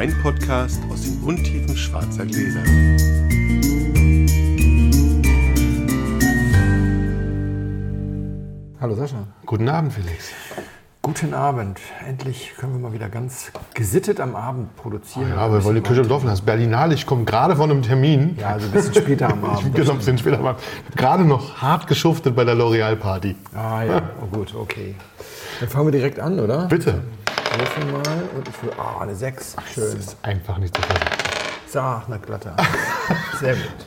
Weinpodcast aus den Untiefen schwarzer Gläser. Hallo Sascha. Guten Abend, Felix. Guten Abend. Endlich können wir mal wieder ganz gesittet am Abend produzieren. Ja, aber wir wollen die im Dorf lassen. Berlinale, ich komme gerade von einem Termin. Ja, also ein bisschen später am Ich Abend. bin ein bisschen später, ich habe gerade noch hart geschuftet bei der L'Oreal-Party. Ah ja, oh gut, okay. Dann fangen wir direkt an, oder? Bitte. Würfel mal und ich will, ah, eine 6. Das Schön. ist einfach nicht zu fassen. Sag, eine glatte. Sehr gut.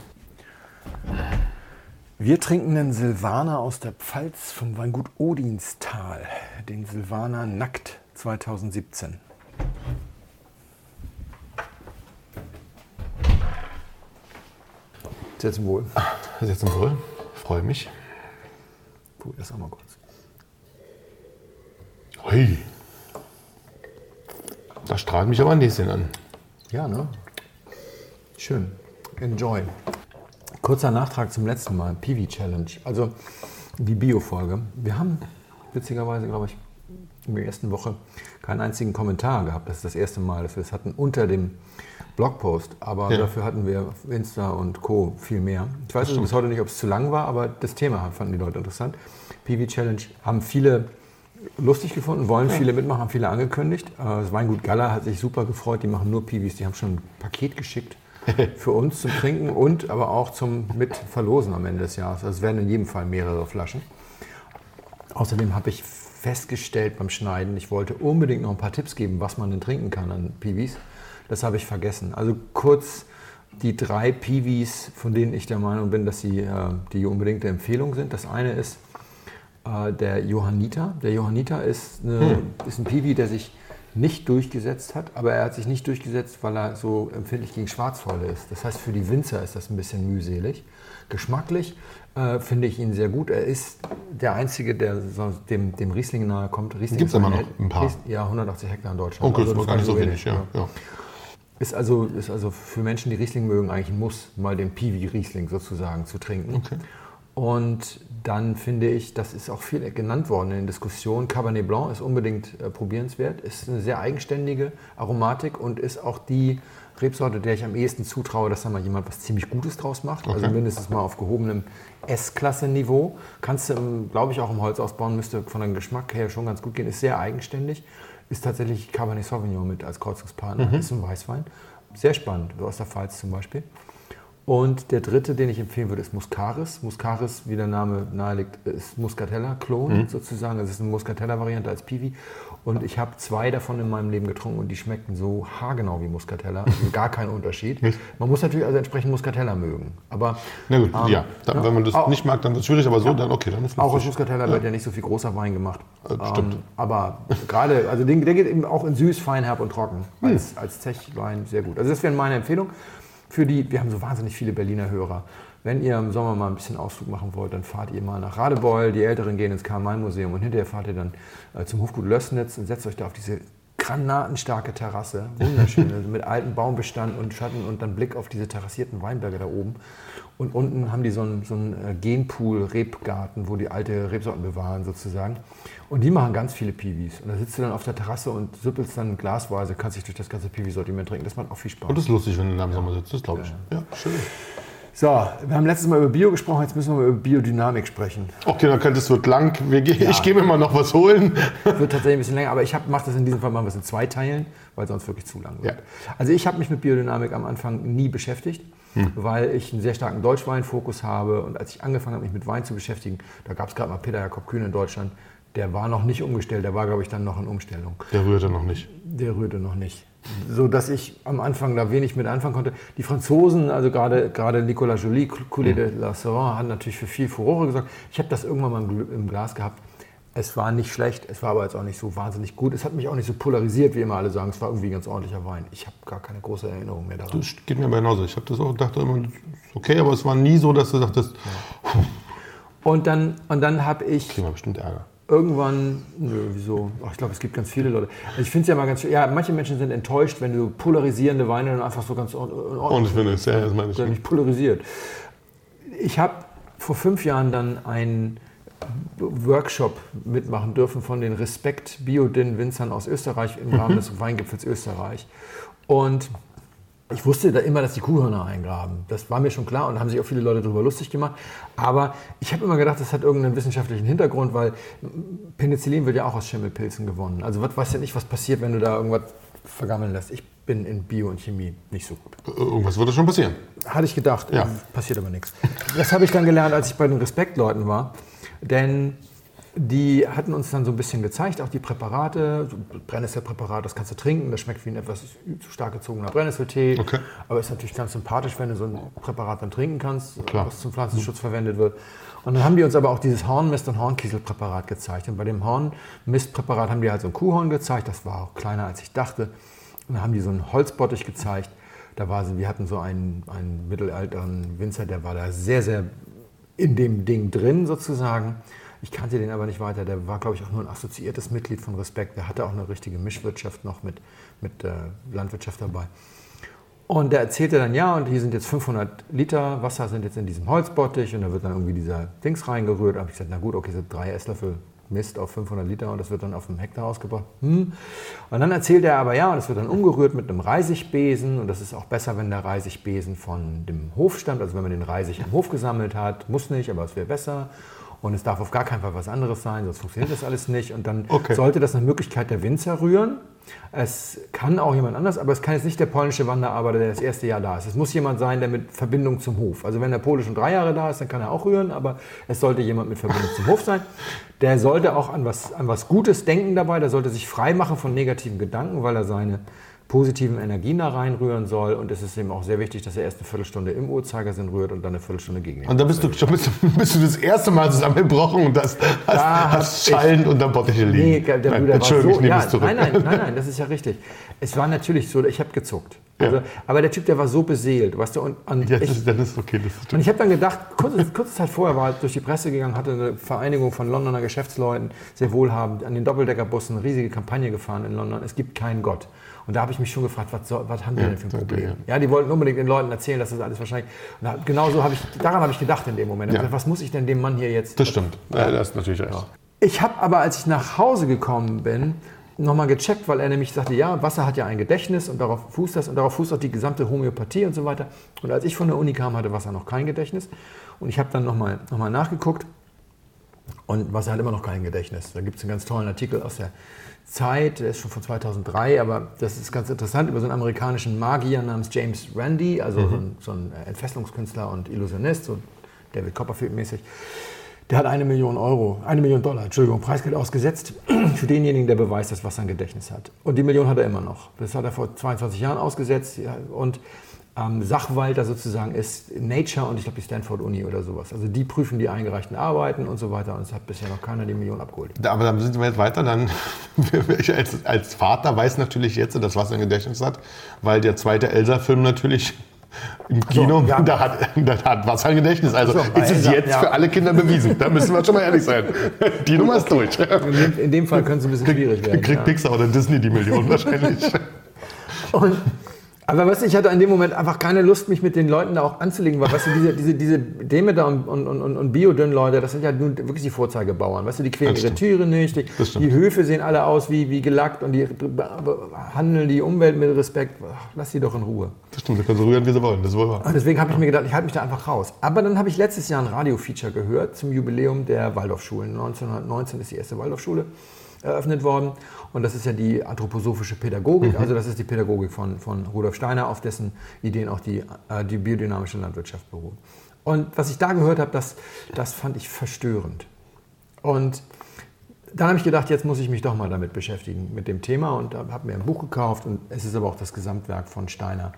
Wir trinken den Silvaner aus der Pfalz vom Weingut Odinstal. Den Silvaner Nackt 2017. Sehr zum Wohl. Das jetzt ein Wohl. Freue mich. Puh, das auch mal kurz. Hui. Da strahlt mich aber ein Näschen an. Ja, ne? Schön. Enjoy. Kurzer Nachtrag zum letzten Mal. Piwi Challenge. Also die Bio-Folge. Wir haben witzigerweise, glaube ich, in der ersten Woche keinen einzigen Kommentar gehabt. Das ist das erste Mal, dass wir es hatten unter dem Blogpost. Aber Ja. dafür hatten wir auf Insta und Co. viel mehr. Ich weiß bis heute nicht, ob es zu lang war, aber das Thema fanden die Leute interessant. Piwi Challenge haben viele lustig gefunden, wollen viele mitmachen, haben viele angekündigt. Äh, Das Weingut Galla hat sich super gefreut, die machen nur Piwis, die haben schon ein Paket geschickt für uns zum Trinken und aber auch zum Mitverlosen am Ende des Jahres. Also es werden in jedem Fall mehrere Flaschen. Außerdem habe ich festgestellt beim Schneiden, ich wollte unbedingt noch ein paar Tipps geben, was man denn trinken kann an Piwis. Das habe ich vergessen. Also kurz die drei Piwis, von denen ich der Meinung bin, dass sie äh, die unbedingte Empfehlung sind. Das eine ist äh, der Johanniter. Der Johanniter ist, eine, ist ein Piwi, der sich nicht durchgesetzt hat, aber er hat sich nicht durchgesetzt, weil er so empfindlich gegen Schwarzfäule ist. Das heißt, für die Winzer ist das ein bisschen mühselig. Geschmacklich äh, finde ich ihn sehr gut. Er ist der Einzige, der so dem, dem Riesling nahe kommt. Riesling Gibt's ist immer noch ein paar. Ja, 180 Hektar in Deutschland. Okay, das Also war gar nicht so wenig. Ja, ja. ist also, ist also für Menschen, die Riesling mögen, eigentlich ein Muss, mal den Piwi Riesling sozusagen zu trinken. Okay. Und dann finde ich, das ist auch viel genannt worden in den Diskussionen, Cabernet Blanc ist unbedingt äh, probierenswert, ist eine sehr eigenständige Aromatik und ist auch die Rebsorte, der ich am ehesten zutraue, dass da mal jemand was ziemlich Gutes draus macht. Also Okay. mindestens mal auf gehobenem S-Klasse-Niveau. Kannst du, ähm, glaube ich, auch im Holz ausbauen, müsste von deinem Geschmack her schon ganz gut gehen. Ist sehr eigenständig. Ist tatsächlich Cabernet Sauvignon mit als Kreuzungspartner. Ist ein Weißwein. Sehr spannend, so aus der Pfalz zum Beispiel. Und der dritte, den ich empfehlen würde, ist Muscaris. Muscaris, wie der Name nahelegt, ist Muscatella-Klon sozusagen. Es ist eine Muscatella-Variante als Piwi. Und ich habe zwei davon in meinem Leben getrunken und die schmeckten so haargenau wie Muscatella. Also gar kein Unterschied. Man muss natürlich also entsprechend Muscatella mögen. Aber Na gut, ähm, ja. Dann, Wenn man das Auch- nicht mag, dann wird es schwierig, aber so, dann okay, dann ist auch aus. Muscatella wird ja nicht so viel großer Wein gemacht. Äh, stimmt. Ähm, aber gerade, also der geht eben auch in süß, fein, herb und trocken. Als, als Zechwein sehr gut. Also das wäre meine Empfehlung für die, wir haben so wahnsinnig viele Berliner Hörer. Wenn ihr im Sommer mal ein bisschen Ausflug machen wollt, dann fahrt ihr mal nach Radebeul, die Älteren gehen ins Karl-May-Museum und hinterher fahrt ihr dann äh, zum Hofgut Lössnitz und setzt euch da auf diese granatenstarke Terrasse, wunderschön, also mit altem Baumbestand und Schatten und dann Blick auf diese terrassierten Weinberge da oben. Und unten haben die so einen, so einen äh, Genpool-Rebgarten, wo die alte Rebsorten bewahren sozusagen. Und die machen ganz viele Piwis. Und da sitzt du dann auf der Terrasse und süppelst dann glasweise, kannst dich durch das ganze Piwi-Sortiment trinken. Das macht auch viel Spaß. Und das ist lustig, wenn du da im Sommer sitzt, das glaube ich. Ja, schön. So, wir haben letztes Mal über Bio gesprochen, jetzt müssen wir mal über Biodynamik sprechen. Okay, dann könnte es wird lang. Ge- Ich gehe mir mal noch was holen. Wird tatsächlich ein bisschen länger, aber ich mache das in diesem Fall wir es in zwei Teilen, weil sonst wirklich zu lang wird. Ja. Also ich habe mich mit Biodynamik am Anfang nie beschäftigt, weil ich einen sehr starken Deutschweinfokus habe und als ich angefangen habe, mich mit Wein zu beschäftigen, da gab es gerade mal Peter Jakob Kühn in Deutschland, der war noch nicht umgestellt, der war glaube ich dann noch in Umstellung. Der rührte noch nicht. Der rührte noch nicht. So dass ich am Anfang da wenig mit anfangen konnte. Die Franzosen, also gerade, gerade Nicolas Joly, Coulé de la Savarin, haben natürlich für viel Furore gesorgt. Ich habe das irgendwann mal im Gl- im Glas gehabt. Es war nicht schlecht, es war aber jetzt auch nicht so wahnsinnig gut. Es hat mich auch nicht so polarisiert, wie immer alle sagen. Es war irgendwie ein ganz ordentlicher Wein. Ich habe gar keine große Erinnerung mehr daran. Das geht mir aber genauso. Ich habe das auch dachte immer, okay, aber es war nie so, dass du sagtest, Und dann, und dann habe ich kriegen wir bestimmt Ärger. Irgendwann, nö, wieso? Ach, ich glaube, es gibt ganz viele Leute. Ich finde es ja mal ganz schön, ja, manche Menschen sind enttäuscht, wenn du polarisierende Weine dann einfach so ganz in Ordnung Und ich finde es, ja, das meine ich. Nicht polarisiert. Ich habe vor fünf Jahren dann einen Workshop mitmachen dürfen von den Respekt Biodin Winzern aus Österreich im Rahmen des Weingipfels Österreich. Und ich wusste da immer, dass die Kuhhörner eingraben. Das war mir schon klar und haben sich auch viele Leute darüber lustig gemacht. Aber ich habe immer gedacht, das hat irgendeinen wissenschaftlichen Hintergrund, weil Penicillin wird ja auch aus Schimmelpilzen gewonnen. Also was weiß ja nicht, was passiert, wenn du da irgendwas vergammeln lässt. Ich bin in Bio und Chemie nicht so gut. Irgendwas würde schon passieren. Hatte ich gedacht, Ja. passiert aber nichts. Das habe ich dann gelernt, als ich bei den Respektleuten war. Denn die hatten uns dann so ein bisschen gezeigt, auch die Präparate, so Brennnesselpräparat, das kannst du trinken, das schmeckt wie ein etwas zu stark gezogener Brennnesseltee. Okay. Aber ist natürlich ganz sympathisch, wenn du so ein Präparat dann trinken kannst, Klar. was zum Pflanzenschutz verwendet wird. Und dann haben die uns aber auch dieses Hornmist- und Hornkieselpräparat gezeigt. Und bei dem Hornmistpräparat haben die halt so ein Kuhhorn gezeigt, das war auch kleiner als ich dachte. Und dann haben die so einen Holzbottich gezeigt. Da war so, wir hatten so einen, einen mittelalteren Winzer, der war da sehr, sehr in dem Ding drin sozusagen. Ich kannte den aber nicht weiter. Der war, glaube ich, auch nur ein assoziiertes Mitglied von Respekt. Der hatte auch eine richtige Mischwirtschaft noch mit, mit äh, Landwirtschaft dabei. Und der erzählte dann, ja, und hier sind jetzt 500 Liter Wasser sind jetzt in diesem Holzbottich und da wird dann irgendwie dieser Dings reingerührt. Da habe ich gesagt, na gut, okay, sind drei Esslöffel Mist auf 500 Liter und das wird dann auf dem Hektar ausgebracht. Hm. Und dann erzählt er aber, ja, und das wird dann umgerührt mit einem Reisigbesen und das ist auch besser, wenn der Reisigbesen von dem Hof stammt, also wenn man den Reisig im Hof gesammelt hat. Muss nicht, aber es wäre besser. Und es darf auf gar keinen Fall was anderes sein, sonst funktioniert das alles nicht. Und dann Okay. sollte das eine Möglichkeit der Winzer rühren. Es kann auch jemand anders, aber es kann jetzt nicht der polnische Wanderarbeiter, der das erste Jahr da ist. Es muss jemand sein, der mit Verbindung zum Hof. Also wenn der Pole schon drei Jahre da ist, dann kann er auch rühren, aber es sollte jemand mit Verbindung zum Hof sein. Der sollte auch an was, an was Gutes denken dabei, der sollte sich frei machen von negativen Gedanken, weil er seine positiven Energien da reinrühren soll. Und es ist ihm auch sehr wichtig, dass er erst eine Viertelstunde im Uhrzeigersinn rührt und dann eine Viertelstunde gegen den Und da bist du, schon bist, du- bist du das erste Mal zusammengebrochen und das hast, Da hast schallend unterm Bottich liegen. Nee, der Nein, Bruder war Entschuldigung, so. ich nehme Ja, es zurück. nein, nein, nein, nein, das ist ja richtig. Es war natürlich so, ich habe gezuckt. Also, Ja. Aber der Typ, der war so beseelt, weißt du, und, und Ja, das ich, dann ist okay. Das ist und ich habe dann gedacht, kurze, kurze Zeit vorher war er durch die Presse gegangen, hatte eine Vereinigung von Londoner Geschäftsleuten, sehr wohlhabend, an den Doppeldeckerbussen riesige Kampagne gefahren in London. Es gibt keinen Gott. Und da habe ich mich schon gefragt, was, soll, was haben die Ja, denn für ein Problem? ja. Ja, die wollten unbedingt den Leuten erzählen, dass das alles wahrscheinlich. Und da, genau so habe ich, daran habe ich gedacht in dem Moment. Ja. hab gedacht, was muss ich denn dem Mann hier jetzt das stimmt. Ja, das ist natürlich recht. ich habe aber, als ich nach Hause gekommen bin, nochmal gecheckt, weil er nämlich sagte, ja, Wasser hat ja ein Gedächtnis und darauf fußt das und darauf fußt auch die gesamte Homöopathie und so weiter. Und als ich von der Uni kam, hatte Wasser noch kein Gedächtnis. Und ich habe dann nochmal noch mal nachgeguckt und Wasser hat immer noch kein Gedächtnis. Da gibt es einen ganz tollen Artikel aus der Zeit, der ist schon von 2003, aber das ist ganz interessant, über so einen amerikanischen Magier namens James Randi, also so, ein, so ein Entfesselungskünstler und Illusionist, so David Copperfield mäßig. Der hat eine Million Euro, eine Million Dollar, Entschuldigung, Preisgeld ausgesetzt für denjenigen, der beweist, dass Wasser ein Gedächtnis hat. Und die Million hat er immer noch. Das hat er vor 22 Jahren ausgesetzt. Und ähm, Sachwalter sozusagen ist Nature und ich glaube die Stanford Uni oder sowas. Also die prüfen die eingereichten Arbeiten und so weiter. Und es hat bisher noch keiner die Million abgeholt. Aber dann sind wir jetzt weiter. Dann, ich als, als Vater weiß natürlich jetzt, dass was ein Gedächtnis hat, weil der zweite Elsa-Film natürlich im Kino, ja. da, hat, da hat was ein Gedächtnis. Also so, ist es jetzt ja. für alle Kinder bewiesen. Da müssen wir schon mal ehrlich sein. Die Nummer ist durch. In dem, in dem Fall könnte es ein bisschen schwierig werden. Kriegt ja. Pixar oder Disney die Million wahrscheinlich. Und, aber weißt du, ich hatte in dem Moment einfach keine Lust, mich mit den Leuten da auch anzulegen, weil weißt du, diese, diese, diese Demeter und, und, und, und Biodünn-Leute, das sind ja nun wirklich die Vorzeigebauern. Weißt du, die quälen ihre. Tiere nicht, die, die Höfe sehen alle aus wie, wie gelackt und die behandeln die Umwelt mit Respekt. Lass die doch in Ruhe. Das stimmt, da können sie rühren, wie sie wollen. Das ist wohl wahr. Und deswegen habe ich mir gedacht, ich halte mich da einfach raus. Aber dann habe ich letztes Jahr ein Radio-Feature gehört zum Jubiläum der Waldorfschulen. 1919 ist die erste Waldorfschule eröffnet worden. Und das ist ja die anthroposophische Pädagogik. Also das ist die Pädagogik von, von Rudolf Steiner, auf dessen Ideen auch die, äh, die biodynamische Landwirtschaft beruht. Und was ich da gehört habe, das, das fand ich verstörend. Und dann habe ich gedacht, jetzt muss ich mich doch mal damit beschäftigen, mit dem Thema und habe mir ein Buch gekauft und es ist aber auch das Gesamtwerk von Steiner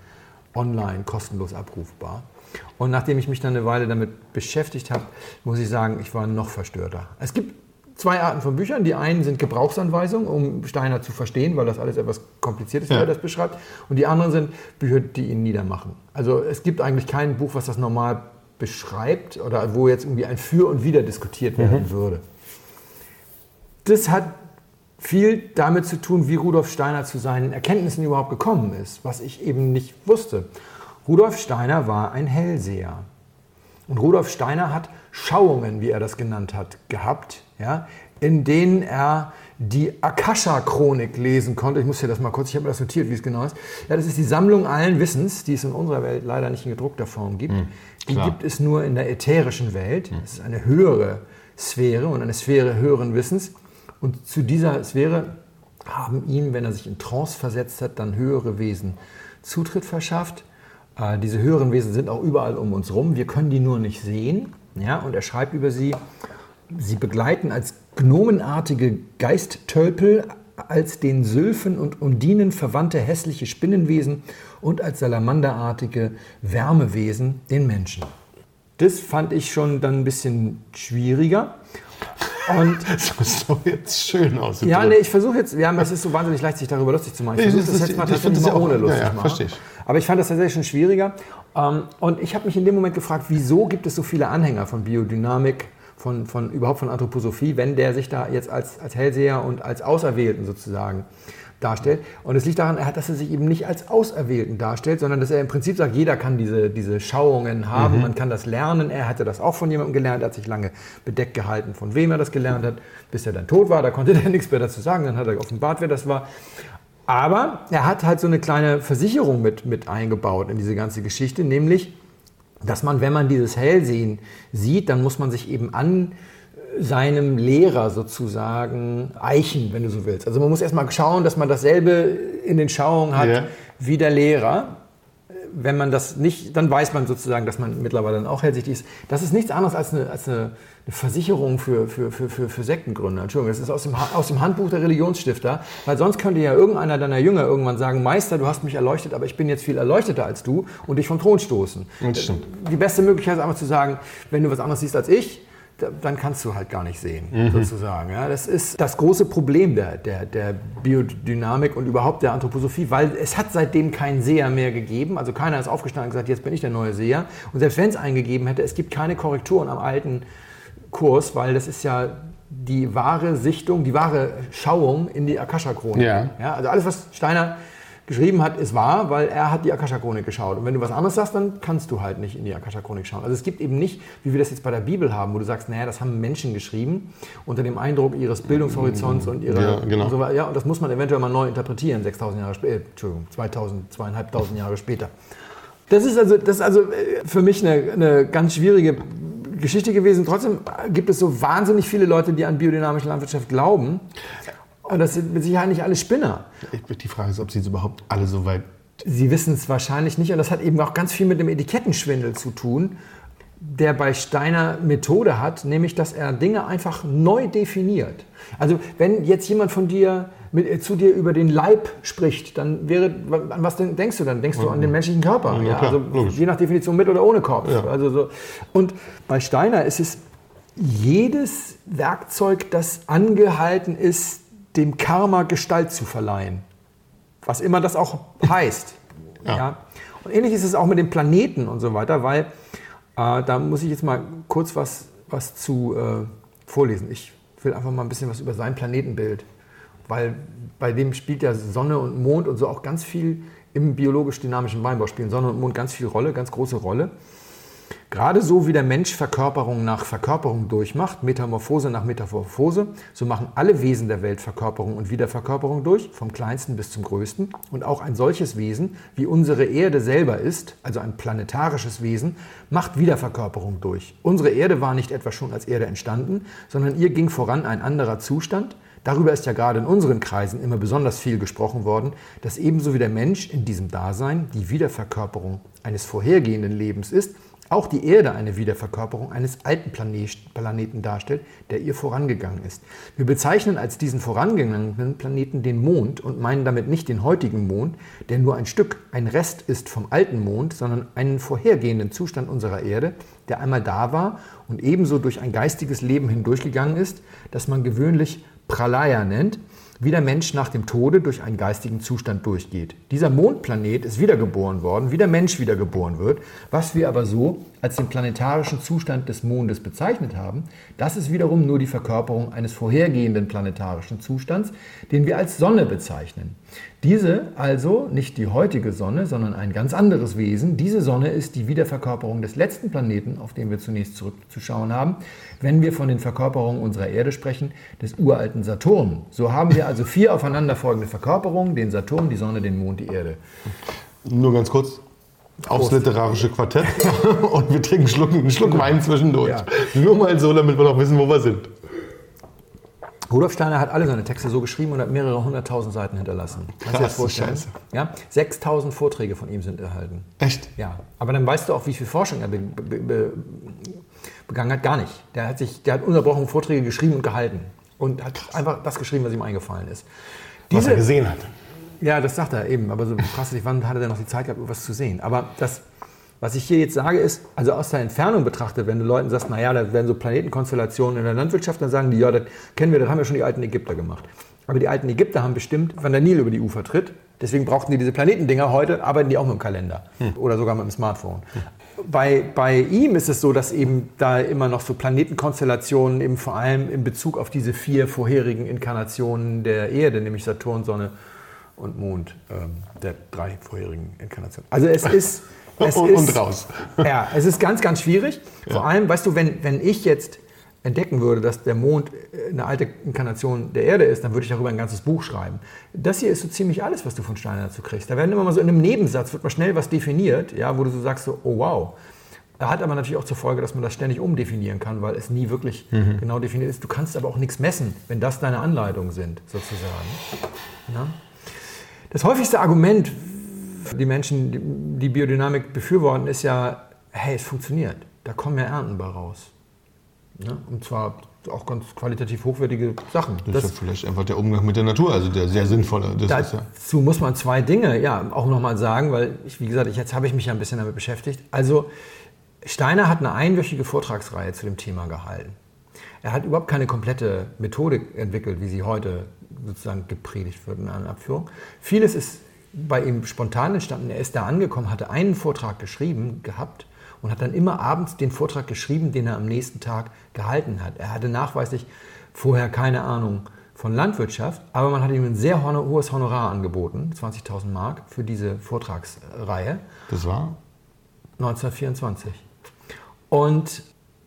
online kostenlos abrufbar. Und nachdem ich mich dann eine Weile damit beschäftigt habe, muss ich sagen, ich war noch verstörter. Es gibt zwei Arten von Büchern. Die einen sind Gebrauchsanweisungen, um Steiner zu verstehen, weil das alles etwas kompliziert ist, wie Ja. er das beschreibt. Und die anderen sind Bücher, die ihn niedermachen. Also es gibt eigentlich kein Buch, was das normal beschreibt oder wo jetzt irgendwie ein Für und Wider diskutiert werden würde. Das hat viel damit zu tun, wie Rudolf Steiner zu seinen Erkenntnissen überhaupt gekommen ist, was ich eben nicht wusste. Rudolf Steiner war ein Hellseher. Und Rudolf Steiner hat Schauungen, wie er das genannt hat, gehabt, ja, in denen er die Akasha-Chronik lesen konnte. Ich muss hier das mal kurz, ich habe mir das notiert, wie es genau ist. Ja, das ist die Sammlung allen Wissens, die es in unserer Welt leider nicht in gedruckter Form gibt. Hm, die gibt es nur in der ätherischen Welt. Das ist eine höhere Sphäre und eine Sphäre höheren Wissens. Und zu dieser Sphäre haben ihm, wenn er sich in Trance versetzt hat, dann höhere Wesen Zutritt verschafft. Äh, diese höheren Wesen sind auch überall um uns rum. Wir können die nur nicht sehen. Ja, und er schreibt über sie, sie begleiten als gnomenartige Geisttölpel, als den Sylphen und Undinen verwandte hässliche Spinnenwesen und als salamanderartige Wärmewesen den Menschen. Das fand ich schon dann ein bisschen schwieriger. Und Das doch jetzt schön aus. ja, nee, ich versuche jetzt, ja, es ist so wahnsinnig leicht, sich darüber lustig zu machen. Ich Nee, versuche das jetzt mal ich tatsächlich mal ja auch- ohne lustig ja, ja, zu machen. verstehe ich. Aber ich fand das tatsächlich schon schwieriger. Ähm, Und ich habe mich in dem Moment gefragt, wieso gibt es so viele Anhänger von Biodynamik, von, von überhaupt von Anthroposophie, wenn der sich da jetzt als, als Hellseher und als Auserwählten sozusagen darstellt. Und es liegt daran, dass er sich eben nicht als Auserwählten darstellt, sondern dass er im Prinzip sagt, jeder kann diese, diese Schauungen haben, man kann das lernen. Er hatte das auch von jemandem gelernt, er hat sich lange bedeckt gehalten, von wem er das gelernt hat, bis er dann tot war. Da konnte er nichts mehr dazu sagen, dann hat er offenbart, wer das war. Aber er hat halt so eine kleine Versicherung mit, mit eingebaut in diese ganze Geschichte, nämlich, dass man, wenn man dieses Hellsehen sieht, dann muss man sich eben an seinem Lehrer sozusagen eichen, wenn du so willst. Also man muss erstmal schauen, dass man dasselbe in den Schauungen hat Ja. wie der Lehrer. Wenn man das nicht, dann weiß man sozusagen, dass man mittlerweile dann auch hellsichtig ist. Das ist nichts anderes als eine, als eine, Versicherung für, für, für, für, für Sektengründer. Entschuldigung, das ist aus dem, aus dem Handbuch der Religionsstifter, weil sonst könnte ja irgendeiner deiner Jünger irgendwann sagen, Meister, du hast mich erleuchtet, aber ich bin jetzt viel erleuchteter als du und dich vom Thron stoßen. Das stimmt. Die beste Möglichkeit ist einfach zu sagen, wenn du was anderes siehst als ich, dann kannst du halt gar nicht sehen, Mhm. sozusagen. Ja, das ist das große Problem der, der, der Biodynamik und überhaupt der Anthroposophie, weil es hat seitdem keinen Seher mehr gegeben. Also keiner ist aufgestanden und gesagt, jetzt bin ich der neue Seher. Und selbst wenn es einen gegeben hätte, es gibt keine Korrekturen am alten Kurs, weil das ist ja die wahre Sichtung, die wahre Schauung in die Akasha-Chronik. Ja. Ja, also alles, was Steiner geschrieben hat, ist wahr, weil er hat die Akasha-Chronik geschaut. Und wenn du was anderes sagst, dann kannst du halt nicht in die Akasha-Chronik schauen. Also es gibt eben nicht, wie wir das jetzt bei der Bibel haben, wo du sagst, naja, das haben Menschen geschrieben unter dem Eindruck ihres Bildungshorizonts und ihrer... Ja, genau. Und so, ja, und das muss man eventuell mal neu interpretieren, 6000 Jahre später, Entschuldigung, 2000, zweieinhalbtausend Jahre später. Das ist also, das ist also äh, für mich eine, eine ganz schwierige Geschichte gewesen. Trotzdem gibt es so wahnsinnig viele Leute, die an biodynamische Landwirtschaft glauben. Und das sind mit Sicherheit nicht alle Spinner. Die Frage ist, ob sie es überhaupt alle so weit. Sie wissen es wahrscheinlich nicht und das hat eben auch ganz viel mit dem Etikettenschwindel zu tun, der bei Steiner Methode hat, nämlich dass er Dinge einfach neu definiert. Also wenn jetzt jemand von dir mit, äh, zu dir über den Leib spricht, dann wäre, an was denkst du dann? Denkst du an den menschlichen Körper? Ja, klar, also logisch. je nach Definition mit oder ohne Kopf. Ja. Also so. Und bei Steiner ist es jedes Werkzeug, das angehalten ist, dem Karma Gestalt zu verleihen. Was immer das auch heißt. ja. Ja. Und ähnlich ist es auch mit den Planeten und so weiter, weil äh, da muss ich jetzt mal kurz was, was zu äh, vorlesen. Ich will einfach mal ein bisschen was über sein Planetenbild, weil bei dem spielt ja Sonne und Mond und so auch ganz viel im biologisch-dynamischen Weinbau spielen Sonne und Mond ganz viel Rolle, ganz große Rolle. Gerade so wie der Mensch Verkörperung nach Verkörperung durchmacht, Metamorphose nach Metamorphose, so machen alle Wesen der Welt Verkörperung und Wiederverkörperung durch, vom kleinsten bis zum größten. Und auch ein solches Wesen, wie unsere Erde selber ist, also ein planetarisches Wesen, macht Wiederverkörperung durch. Unsere Erde war nicht etwa schon als Erde entstanden, sondern ihr ging voran ein anderer Zustand. Darüber ist ja gerade in unseren Kreisen immer besonders viel gesprochen worden, dass ebenso wie der Mensch in diesem Dasein die Wiederverkörperung eines vorhergehenden Lebens ist, auch die Erde eine Wiederverkörperung eines alten Plane- Planeten darstellt, der ihr vorangegangen ist. Wir bezeichnen als diesen vorangegangenen Planeten den Mond und meinen damit nicht den heutigen Mond, der nur ein Stück, ein Rest ist vom alten Mond, sondern einen vorhergehenden Zustand unserer Erde, der einmal da war und ebenso durch ein geistiges Leben hindurchgegangen ist, das man gewöhnlich Pralaya nennt wie der Mensch nach dem Tode durch einen geistigen Zustand durchgeht. Dieser Mondplanet ist wiedergeboren worden, wie der Mensch wiedergeboren wird. Was wir aber so als den planetarischen Zustand des Mondes bezeichnet haben, das ist wiederum nur die Verkörperung eines vorhergehenden planetarischen Zustands, den wir als Sonne bezeichnen. Diese also nicht die heutige Sonne, sondern ein ganz anderes Wesen. Diese Sonne ist die Wiederverkörperung des letzten Planeten, auf den wir zunächst zurückzuschauen haben, wenn wir von den Verkörperungen unserer Erde sprechen, des uralten Saturn. So haben wir also vier aufeinanderfolgende Verkörperungen, den Saturn, die Sonne, den Mond, die Erde. Nur ganz kurz, aufs literarische Quartett und wir trinken einen Schluck, einen Schluck Wein zwischendurch. Ja. Nur mal so, damit wir noch wissen, wo wir sind. Rudolf Steiner hat alle seine Texte so geschrieben und hat mehrere hunderttausend Seiten hinterlassen. Kannst du dir das vorstellen? Scheiße. Ja? 6000 Vorträge von ihm sind erhalten. Echt? Ja. Aber dann weißt du auch, wie viel Forschung er be be be begangen hat. Gar nicht. Der hat, sich, der hat ununterbrochen Vorträge geschrieben und gehalten. Und hat Krass. einfach das geschrieben, was ihm eingefallen ist. Diese, was er gesehen hat. Ja, das sagt er eben. Aber so krass, wann hat er denn noch die Zeit gehabt, was zu sehen? Aber das was ich hier jetzt sage ist, also aus der Entfernung betrachtet, wenn du Leuten sagst, naja, da werden so Planetenkonstellationen in der Landwirtschaft, dann sagen die, ja, das kennen wir, das haben ja schon die alten Ägypter gemacht. Aber die alten Ägypter haben bestimmt, wann der Nil über die Ufer tritt. Deswegen brauchten die diese Planetendinger. Heute arbeiten die auch mit dem Kalender hm. oder sogar mit dem Smartphone. Hm. Bei, bei ihm ist es so, dass eben da immer noch so Planetenkonstellationen eben vor allem in Bezug auf diese vier vorherigen Inkarnationen der Erde, nämlich Saturn, Sonne und Mond, ähm, der drei vorherigen Inkarnationen. Also es ist es und, ist, und raus. Ja, es ist ganz, ganz schwierig. Vor ja. allem, weißt du, wenn, wenn ich jetzt entdecken würde, dass der Mond eine alte Inkarnation der Erde ist, dann würde ich darüber ein ganzes Buch schreiben. Das hier ist so ziemlich alles, was du von Steiner dazu kriegst. Da werden immer mal so in einem Nebensatz, wird mal schnell was definiert, ja, wo du so sagst, so, oh wow. Hat aber natürlich auch zur Folge, dass man das ständig umdefinieren kann, weil es nie wirklich mhm. genau definiert ist. Du kannst aber auch nichts messen, wenn das deine Anleitungen sind, sozusagen. Ja? Das häufigste Argument, die Menschen, die Biodynamik befürworten, ist ja, hey, es funktioniert. Da kommen ja Ernten bei raus. Ja? Und zwar auch ganz qualitativ hochwertige Sachen. Das, das ist ja vielleicht einfach der Umgang mit der Natur, also der sehr sinnvolle. Das dazu ja muss man zwei Dinge ja auch nochmal sagen, weil ich, wie gesagt, ich, jetzt habe ich mich ja ein bisschen damit beschäftigt. Also Steiner hat eine einwöchige Vortragsreihe zu dem Thema gehalten. Er hat überhaupt keine komplette Methodik entwickelt, wie sie heute sozusagen gepredigt wird in einer Abführung. Vieles ist bei ihm spontan entstanden. Er ist da angekommen, hatte einen Vortrag geschrieben gehabt und hat dann immer abends den Vortrag geschrieben, den er am nächsten Tag gehalten hat. Er hatte nachweislich vorher keine Ahnung von Landwirtschaft, aber man hat ihm ein sehr hohes Honorar angeboten, 20.000 Mark, für diese Vortragsreihe. Das war? 1924. Und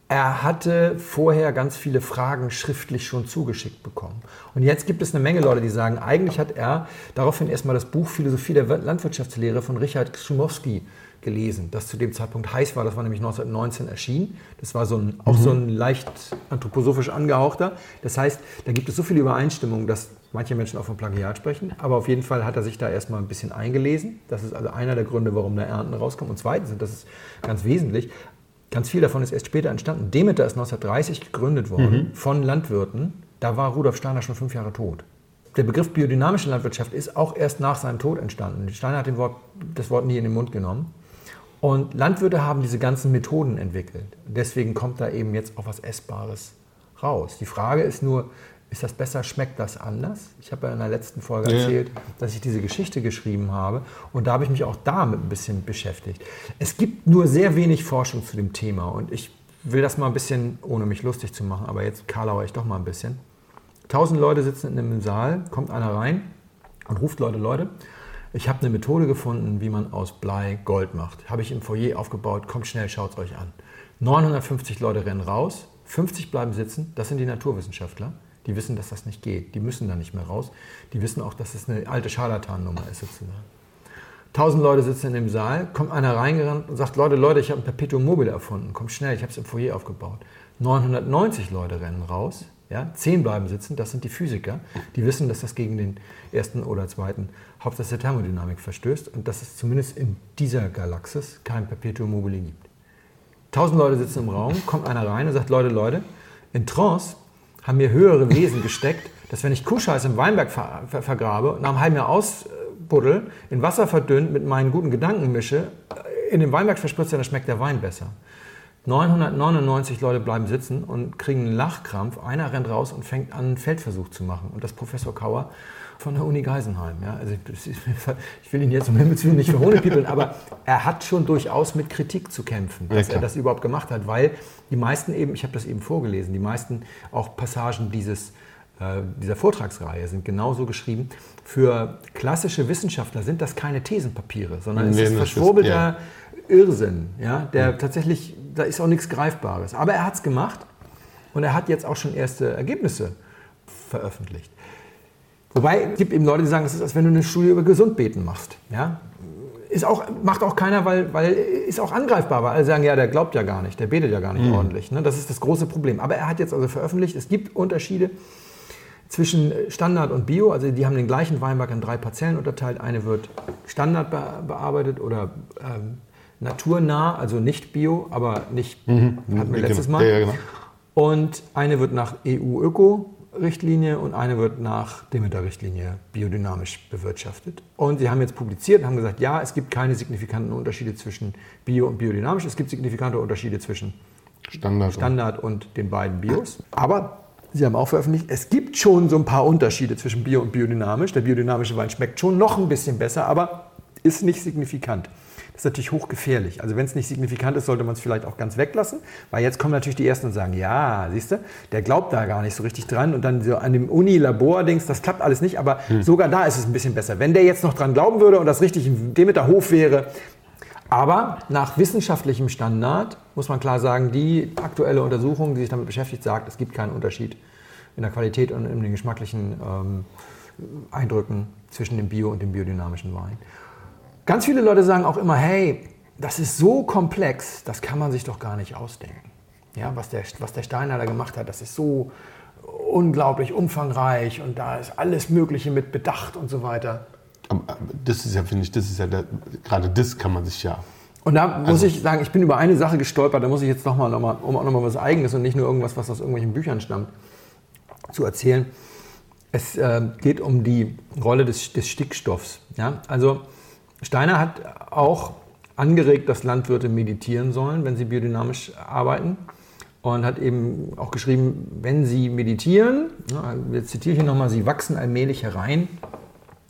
er hatte vorher ganz viele Fragen schriftlich schon zugeschickt bekommen. Und jetzt gibt es eine Menge Leute, die sagen, eigentlich hat er daraufhin erstmal das Buch Philosophie der Landwirtschaftslehre von Richard Schumowski gelesen, das zu dem Zeitpunkt heiß war. Das war nämlich 1919 erschienen. Das war so ein, auch mhm. so ein leicht anthroposophisch angehauchter. Das heißt, da gibt es so viele Übereinstimmungen, dass manche Menschen auch von Plagiat sprechen. Aber auf jeden Fall hat er sich da erstmal ein bisschen eingelesen. Das ist also einer der Gründe, warum da Ernten rauskommen. Und zweitens, und das ist ganz wesentlich, Ganz viel davon ist erst später entstanden. Demeter ist 1930 gegründet worden mhm. von Landwirten. Da war Rudolf Steiner schon fünf Jahre tot. Der Begriff biodynamische Landwirtschaft ist auch erst nach seinem Tod entstanden. Steiner hat Wort, das Wort nie in den Mund genommen. Und Landwirte haben diese ganzen Methoden entwickelt. Deswegen kommt da eben jetzt auch was Essbares raus. Die Frage ist nur, ist das besser, schmeckt das anders? Ich habe ja in der letzten Folge ja. erzählt, dass ich diese Geschichte geschrieben habe und da habe ich mich auch damit ein bisschen beschäftigt. Es gibt nur sehr wenig Forschung zu dem Thema und ich will das mal ein bisschen, ohne mich lustig zu machen, aber jetzt karlauere ich doch mal ein bisschen. Tausend Leute sitzen in einem Saal, kommt einer rein und ruft Leute, Leute, ich habe eine Methode gefunden, wie man aus Blei Gold macht. Habe ich im Foyer aufgebaut, kommt schnell, schaut es euch an. 950 Leute rennen raus, 50 bleiben sitzen, das sind die Naturwissenschaftler. Die wissen, dass das nicht geht. Die müssen da nicht mehr raus. Die wissen auch, dass das eine alte Scharlatannummer ist sozusagen. Tausend Leute sitzen in dem Saal, kommt einer reingerannt und sagt, Leute, Leute, ich habe ein Perpetuum mobile erfunden, kommt schnell, ich habe es im Foyer aufgebaut. 990 Leute rennen raus, ja, zehn bleiben sitzen, das sind die Physiker, die wissen, dass das gegen den ersten oder zweiten Hauptsatz der Thermodynamik verstößt und dass es zumindest in dieser Galaxis kein Perpetuum mobile gibt. Tausend Leute sitzen im Raum, kommt einer rein und sagt, Leute, Leute, in Trance haben mir höhere Wesen gesteckt, dass wenn ich Kuhscheiß im Weinberg ver ver vergrabe und nach einem halben Jahr ausbuddel, in Wasser verdünnt, mit meinen guten Gedanken mische, äh, in den Weinberg verspritze, dann schmeckt der Wein besser. 999 Leute bleiben sitzen und kriegen einen Lachkrampf. Einer rennt raus und fängt an, einen Feldversuch zu machen. Und das Professor Kauer von der Uni Geisenheim. Ja? Also ich will ihn jetzt um Himmels Willen nicht verhohnepiepeln, aber er hat schon durchaus mit Kritik zu kämpfen, dass ja, er das überhaupt gemacht hat, weil die meisten eben, ich habe das eben vorgelesen, die meisten auch Passagen dieses, äh, dieser Vortragsreihe sind genauso geschrieben. Für klassische Wissenschaftler sind das keine Thesenpapiere, sondern nee, es ist verschwurbelter ja. Irrsinn, ja, der mhm. tatsächlich, da ist auch nichts Greifbares. Aber er hat es gemacht und er hat jetzt auch schon erste Ergebnisse veröffentlicht. Wobei es gibt eben Leute, die sagen, das ist, als wenn du eine Studie über Gesundbeten machst. Ja? Ist auch, macht auch keiner, weil, weil ist auch angreifbar, weil alle sagen, ja, der glaubt ja gar nicht, der betet ja gar nicht mhm. ordentlich. Ne? Das ist das große Problem. Aber er hat jetzt also veröffentlicht, es gibt Unterschiede zwischen Standard und Bio. Also die haben den gleichen Weinberg in drei Parzellen unterteilt. Eine wird Standard bearbeitet oder ähm, naturnah, also nicht Bio, aber nicht, mhm. hatten wir letztes Mal. Ja, ja, genau. Und eine wird nach EU-Öko Richtlinie und eine wird nach Demeter-Richtlinie biodynamisch bewirtschaftet. Und sie haben jetzt publiziert und haben gesagt, ja, es gibt keine signifikanten Unterschiede zwischen Bio und biodynamisch. Es gibt signifikante Unterschiede zwischen Standard, Standard und den beiden Bios. Aber Sie haben auch veröffentlicht, es gibt schon so ein paar Unterschiede zwischen Bio und biodynamisch. Der biodynamische Wein schmeckt schon noch ein bisschen besser, aber ist nicht signifikant. Das ist natürlich hochgefährlich. Also wenn es nicht signifikant ist, sollte man es vielleicht auch ganz weglassen, weil jetzt kommen natürlich die Ersten und sagen, ja, siehst du, der glaubt da gar nicht so richtig dran und dann so an dem Uni-Labor-Dings, das klappt alles nicht, aber hm. sogar da ist es ein bisschen besser. Wenn der jetzt noch dran glauben würde und das richtig in Demeter Hof wäre, aber nach wissenschaftlichem Standard muss man klar sagen, die aktuelle Untersuchung, die sich damit beschäftigt, sagt, es gibt keinen Unterschied in der Qualität und in den geschmacklichen ähm, Eindrücken zwischen dem Bio- und dem biodynamischen Wein. Ganz viele Leute sagen auch immer, hey, das ist so komplex, das kann man sich doch gar nicht ausdenken. Ja, was, der, was der Steiner da gemacht hat, das ist so unglaublich umfangreich und da ist alles Mögliche mit bedacht und so weiter. Das ist ja, finde ich, das ist ja, der, gerade das kann man sich ja. Und da muss also, ich sagen, ich bin über eine Sache gestolpert, da muss ich jetzt nochmal noch mal, um auch nochmal was Eigenes und nicht nur irgendwas, was aus irgendwelchen Büchern stammt, zu erzählen. Es äh, geht um die Rolle des, des Stickstoffs. Ja? Also Steiner hat auch angeregt, dass Landwirte meditieren sollen, wenn sie biodynamisch arbeiten. Und hat eben auch geschrieben, wenn sie meditieren, jetzt zitiere ich hier nochmal, sie wachsen allmählich herein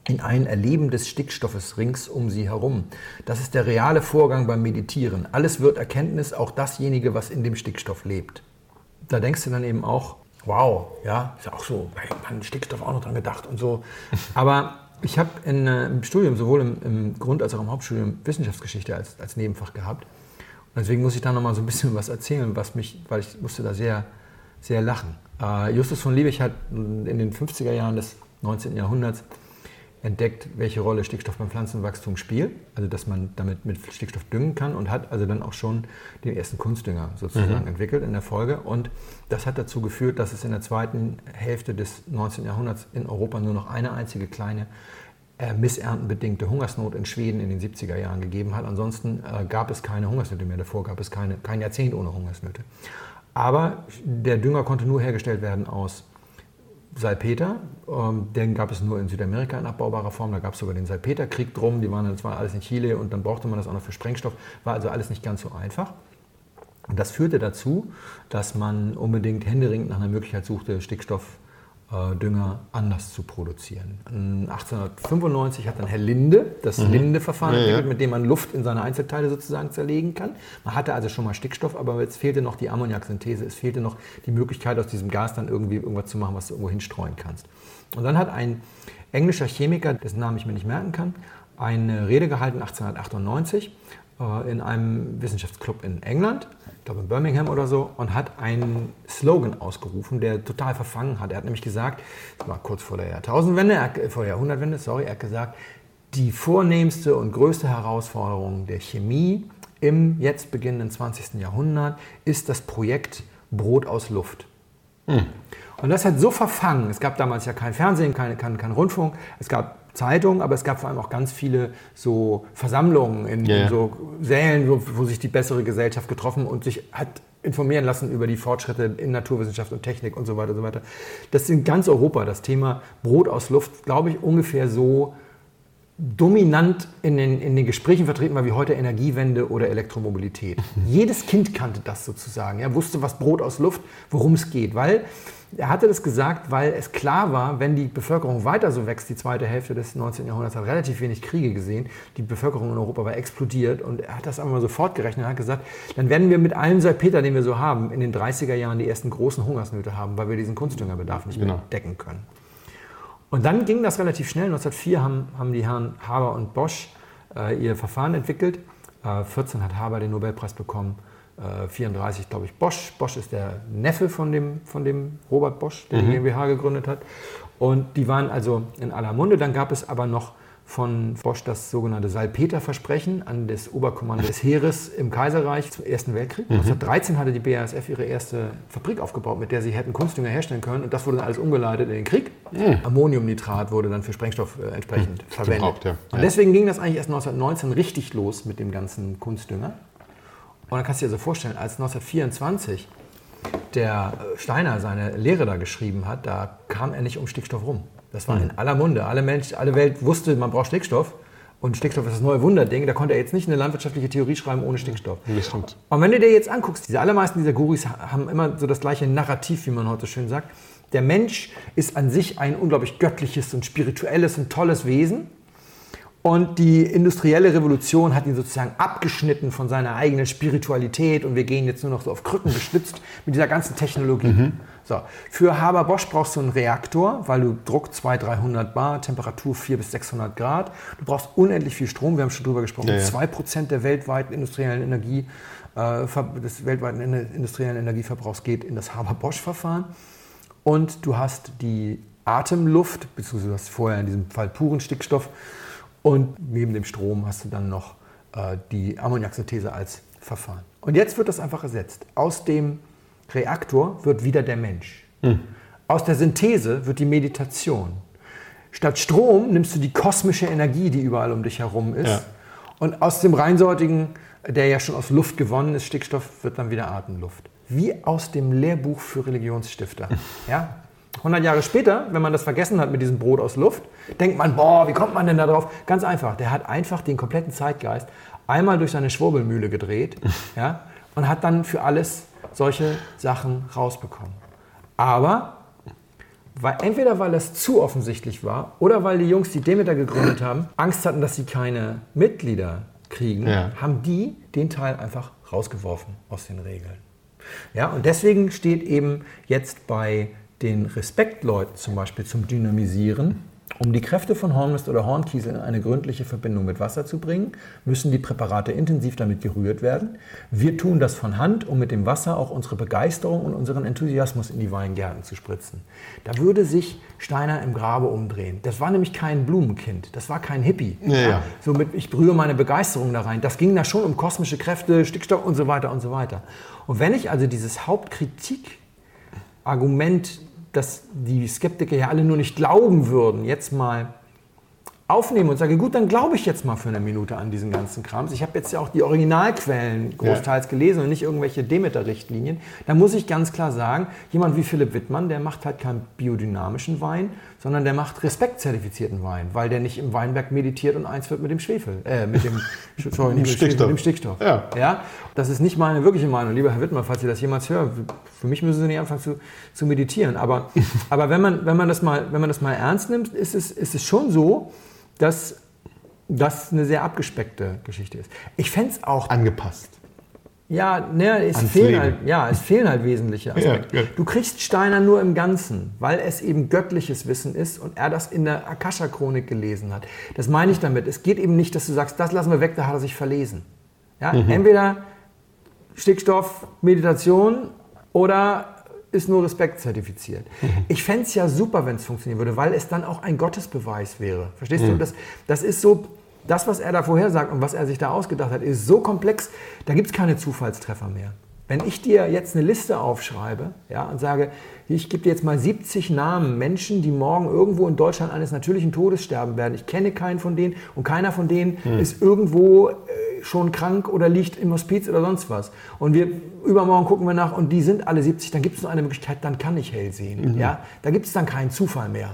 in ein Erleben des Stickstoffes rings um sie herum. Das ist der reale Vorgang beim Meditieren. Alles wird Erkenntnis, auch dasjenige, was in dem Stickstoff lebt. Da denkst du dann eben auch, wow, ja, ist ja auch so, man Stickstoff auch noch dran gedacht und so. Aber ich habe äh, im Studium, sowohl im, im, Grund- als auch im Hauptstudium, Wissenschaftsgeschichte als, als Nebenfach gehabt. Und deswegen muss ich da nochmal so ein bisschen was erzählen, was mich, weil ich musste da sehr, sehr lachen. Äh, Justus von Liebig hat in den 50er Jahren des 19. Jahrhunderts entdeckt, welche Rolle Stickstoff beim Pflanzenwachstum spielt, also dass man damit mit Stickstoff düngen kann und hat also dann auch schon den ersten Kunstdünger sozusagen mhm. entwickelt in der Folge. Und das hat dazu geführt, dass es in der zweiten Hälfte des 19. Jahrhunderts in Europa nur noch eine einzige kleine äh, misserntenbedingte Hungersnot in Schweden in den 70er Jahren gegeben hat. Ansonsten äh, gab es keine Hungersnöte mehr. Davor gab es keine, kein Jahrzehnt ohne Hungersnöte. Aber der Dünger konnte nur hergestellt werden aus Salpeter, ähm, den gab es nur in Südamerika in abbaubarer Form. Da gab es sogar den Salpeterkrieg drum. Die waren dann zwar alles in Chile und dann brauchte man das auch noch für Sprengstoff. War also alles nicht ganz so einfach. Und das führte dazu, dass man unbedingt händeringend nach einer Möglichkeit suchte, Stickstoff Dünger anders zu produzieren. 1895 hat dann Herr Linde das mhm. Linde-Verfahren ja, entwickelt, ja. mit dem man Luft in seine Einzelteile sozusagen zerlegen kann. Man hatte also schon mal Stickstoff, aber jetzt fehlte noch die Ammoniaksynthese, es fehlte noch die Möglichkeit, aus diesem Gas dann irgendwie irgendwas zu machen, was du irgendwo hinstreuen kannst. Und dann hat ein englischer Chemiker, dessen Namen ich mir nicht merken kann, eine Rede gehalten 1898 äh, in einem Wissenschaftsclub in England glaube in Birmingham oder so, und hat einen Slogan ausgerufen, der total verfangen hat. Er hat nämlich gesagt, das war kurz vor der Jahrtausendwende, er, vor der Jahrhundertwende, sorry, er hat gesagt, die vornehmste und größte Herausforderung der Chemie im jetzt beginnenden 20. Jahrhundert ist das Projekt Brot aus Luft. Hm. Und das hat so verfangen. Es gab damals ja kein Fernsehen, kein, kein, kein Rundfunk. Es gab Zeitung, aber es gab vor allem auch ganz viele so Versammlungen in, yeah. so Sälen, wo, wo, sich die bessere Gesellschaft getroffen und sich hat informieren lassen über die Fortschritte in Naturwissenschaft und Technik und so weiter und so weiter. Das ist in ganz Europa das Thema Brot aus Luft, glaube ich, ungefähr so dominant in den, in den Gesprächen vertreten war, wie heute Energiewende oder Elektromobilität. Jedes Kind kannte das sozusagen. Er wusste, was Brot aus Luft, worum es geht. Weil er hatte das gesagt, weil es klar war, wenn die Bevölkerung weiter so wächst, die zweite Hälfte des 19. Jahrhunderts hat relativ wenig Kriege gesehen, die Bevölkerung in Europa war explodiert und er hat das einmal sofort gerechnet und hat gesagt, dann werden wir mit allem Salpeter, den wir so haben, in den 30er Jahren die ersten großen Hungersnöte haben, weil wir diesen Kunstdüngerbedarf nicht genau. mehr decken können. Und dann ging das relativ schnell. 1904 haben, haben die Herren Haber und Bosch äh, ihr Verfahren entwickelt. Äh, 14 hat Haber den Nobelpreis bekommen. Äh, 34, glaube ich, Bosch. Bosch ist der Neffe von dem, von dem Robert Bosch, der mhm. die GmbH gegründet hat. Und die waren also in aller Munde. Dann gab es aber noch von Bosch das sogenannte Salpeterversprechen an das Oberkommando des Heeres im Kaiserreich zum Ersten Weltkrieg. Mhm. 1913 hatte die BASF ihre erste Fabrik aufgebaut, mit der sie hätten Kunstdünger herstellen können. Und das wurde dann alles umgeleitet in den Krieg. Mhm. Ammoniumnitrat wurde dann für Sprengstoff äh, entsprechend mhm. verwendet. Gebraucht, ja. Und deswegen ging das eigentlich erst 1919 richtig los mit dem ganzen Kunstdünger. Und dann kannst du dir so vorstellen, als 1924 der Steiner seine Lehre da geschrieben hat, da kam er nicht um Stickstoff rum. Das war in aller Munde. Alle, Mensch, alle Welt wusste, man braucht Stickstoff. Und Stickstoff ist das neue Wunderding. Da konnte er jetzt nicht eine landwirtschaftliche Theorie schreiben ohne Stickstoff. Das stimmt. Und wenn du dir jetzt anguckst, diese allermeisten dieser Guris haben immer so das gleiche Narrativ, wie man heute schön sagt. Der Mensch ist an sich ein unglaublich göttliches und spirituelles und tolles Wesen. Und die industrielle Revolution hat ihn sozusagen abgeschnitten von seiner eigenen Spiritualität und wir gehen jetzt nur noch so auf Krücken gestützt mit dieser ganzen Technologie. Mhm. So. Für Haber-Bosch brauchst du einen Reaktor, weil du Druck 200, 300 Bar, Temperatur 400 bis 600 Grad. Du brauchst unendlich viel Strom, wir haben schon drüber gesprochen. Ja, ja. 2% der weltweiten industriellen Energie, äh, des weltweiten industriellen Energieverbrauchs geht in das Haber-Bosch-Verfahren. Und du hast die Atemluft, beziehungsweise du hast vorher in diesem Fall puren Stickstoff. Und neben dem Strom hast du dann noch äh, die Ammoniaksynthese als Verfahren. Und jetzt wird das einfach ersetzt. Aus dem Reaktor wird wieder der Mensch. Hm. Aus der Synthese wird die Meditation. Statt Strom nimmst du die kosmische Energie, die überall um dich herum ist. Ja. Und aus dem reinsortigen, der ja schon aus Luft gewonnen ist, Stickstoff, wird dann wieder Atemluft. Wie aus dem Lehrbuch für Religionsstifter. Ja? 100 Jahre später, wenn man das vergessen hat mit diesem Brot aus Luft, denkt man, boah, wie kommt man denn da drauf? Ganz einfach, der hat einfach den kompletten Zeitgeist einmal durch seine Schwurbelmühle gedreht ja, und hat dann für alles solche Sachen rausbekommen. Aber weil, entweder weil es zu offensichtlich war oder weil die Jungs, die Demeter gegründet haben, Angst hatten, dass sie keine Mitglieder kriegen, ja. haben die den Teil einfach rausgeworfen aus den Regeln. Ja, und deswegen steht eben jetzt bei den Respektleuten zum Beispiel zum Dynamisieren um die Kräfte von Hornmist oder Hornkiesel in eine gründliche Verbindung mit Wasser zu bringen, müssen die Präparate intensiv damit gerührt werden. Wir tun das von Hand, um mit dem Wasser auch unsere Begeisterung und unseren Enthusiasmus in die Weingärten zu spritzen. Da würde sich Steiner im Grabe umdrehen. Das war nämlich kein Blumenkind, das war kein Hippie. Ja, ja. So mit, ich brühe meine Begeisterung da rein. Das ging da schon um kosmische Kräfte, Stickstoff und so weiter und so weiter. Und wenn ich also dieses Hauptkritik-Argument dass die Skeptiker ja alle nur nicht glauben würden, jetzt mal aufnehme und sage, gut, dann glaube ich jetzt mal für eine Minute an diesen ganzen Krams. Ich habe jetzt ja auch die Originalquellen großteils ja. gelesen und nicht irgendwelche Demeter-Richtlinien. Da muss ich ganz klar sagen, jemand wie Philipp Wittmann, der macht halt keinen biodynamischen Wein, sondern der macht respektzertifizierten Wein, weil der nicht im Weinberg meditiert und eins wird mit dem Schwefel, äh, mit dem, sorry, mit Stickstoff. Mit dem Stickstoff. Ja. ja. Das ist nicht meine wirkliche Meinung. Lieber Herr Wittmann, falls Sie das jemals hören, für mich müssen Sie nicht anfangen zu, zu meditieren. Aber, aber wenn, man, wenn, man das mal, wenn man das mal ernst nimmt, ist es, ist es schon so, dass das eine sehr abgespeckte Geschichte ist. Ich fände es auch. Angepasst. Ja, ne, es, fehlen halt, ja, es fehlen halt wesentliche Aspekte. Ja, ja. Du kriegst Steiner nur im Ganzen, weil es eben göttliches Wissen ist und er das in der Akasha-Chronik gelesen hat. Das meine ich damit. Es geht eben nicht, dass du sagst, das lassen wir weg, da hat er sich verlesen. Ja? Mhm. Entweder Stickstoff, Meditation oder ist nur Respekt zertifiziert. Mhm. Ich fände es ja super, wenn es funktionieren würde, weil es dann auch ein Gottesbeweis wäre. Verstehst mhm. du? Das, das ist so, das, was er da vorher sagt und was er sich da ausgedacht hat, ist so komplex, da gibt es keine Zufallstreffer mehr. Wenn ich dir jetzt eine Liste aufschreibe ja, und sage, ich gebe dir jetzt mal 70 Namen Menschen, die morgen irgendwo in Deutschland eines natürlichen Todes sterben werden. Ich kenne keinen von denen und keiner von denen hm. ist irgendwo äh, schon krank oder liegt im Hospiz oder sonst was. Und wir übermorgen gucken wir nach und die sind alle 70, dann gibt es nur eine Möglichkeit, dann kann ich hell sehen. Mhm. Ja? Da gibt es dann keinen Zufall mehr.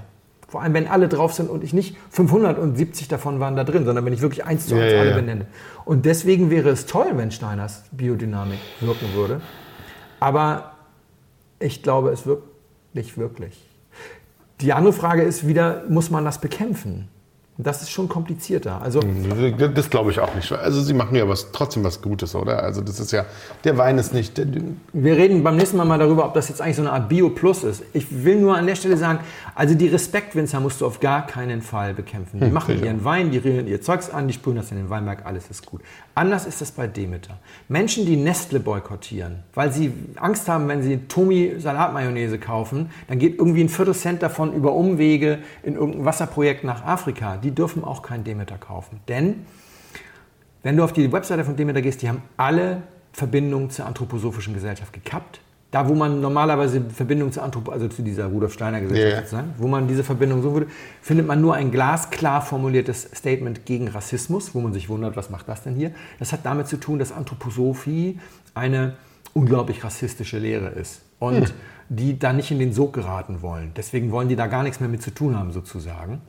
Vor allem, wenn alle drauf sind und ich nicht 570 davon waren da drin, sondern wenn ich wirklich eins zu eins Ja, alle ja. benenne. Und deswegen wäre es toll, wenn Steiners Biodynamik wirken würde. Aber ich glaube, es wirkt nicht wirklich. Die andere Frage ist wieder, muss man das bekämpfen? Das ist schon komplizierter. Also Das glaube ich auch nicht. Also sie machen ja was, trotzdem was Gutes, oder? Also das ist ja, der Wein ist nicht, Wir reden beim nächsten Mal mal darüber, ob das jetzt eigentlich so eine Art Bio-Plus ist. Ich will nur an der Stelle sagen, also die Respektwinzer musst du auf gar keinen Fall bekämpfen. Die machen sicher. ihren Wein, die rühren ihr Zeugs an, die sprühen das in den Weinberg, alles ist gut. Anders ist es bei Demeter. Menschen, die Nestle boykottieren, weil sie Angst haben, wenn sie Tomi Salatmayonnaise kaufen, dann geht irgendwie ein Viertel Cent davon über Umwege in irgendein Wasserprojekt nach Afrika. Die dürfen auch kein Demeter kaufen. Denn wenn du auf die Webseite von Demeter gehst, die haben alle Verbindungen zur anthroposophischen Gesellschaft gekappt. Da, wo man normalerweise Verbindung zur Anthrop also zu dieser Rudolf Steiner Gesellschaft, ja. sozusagen, wo man diese Verbindung so würde, findet man nur ein glasklar formuliertes Statement gegen Rassismus, wo man sich wundert, was macht das denn hier? Das hat damit zu tun, dass Anthroposophie eine unglaublich rassistische Lehre ist und die da nicht in den Sog geraten wollen. Deswegen wollen die da gar nichts mehr mit zu tun haben, sozusagen.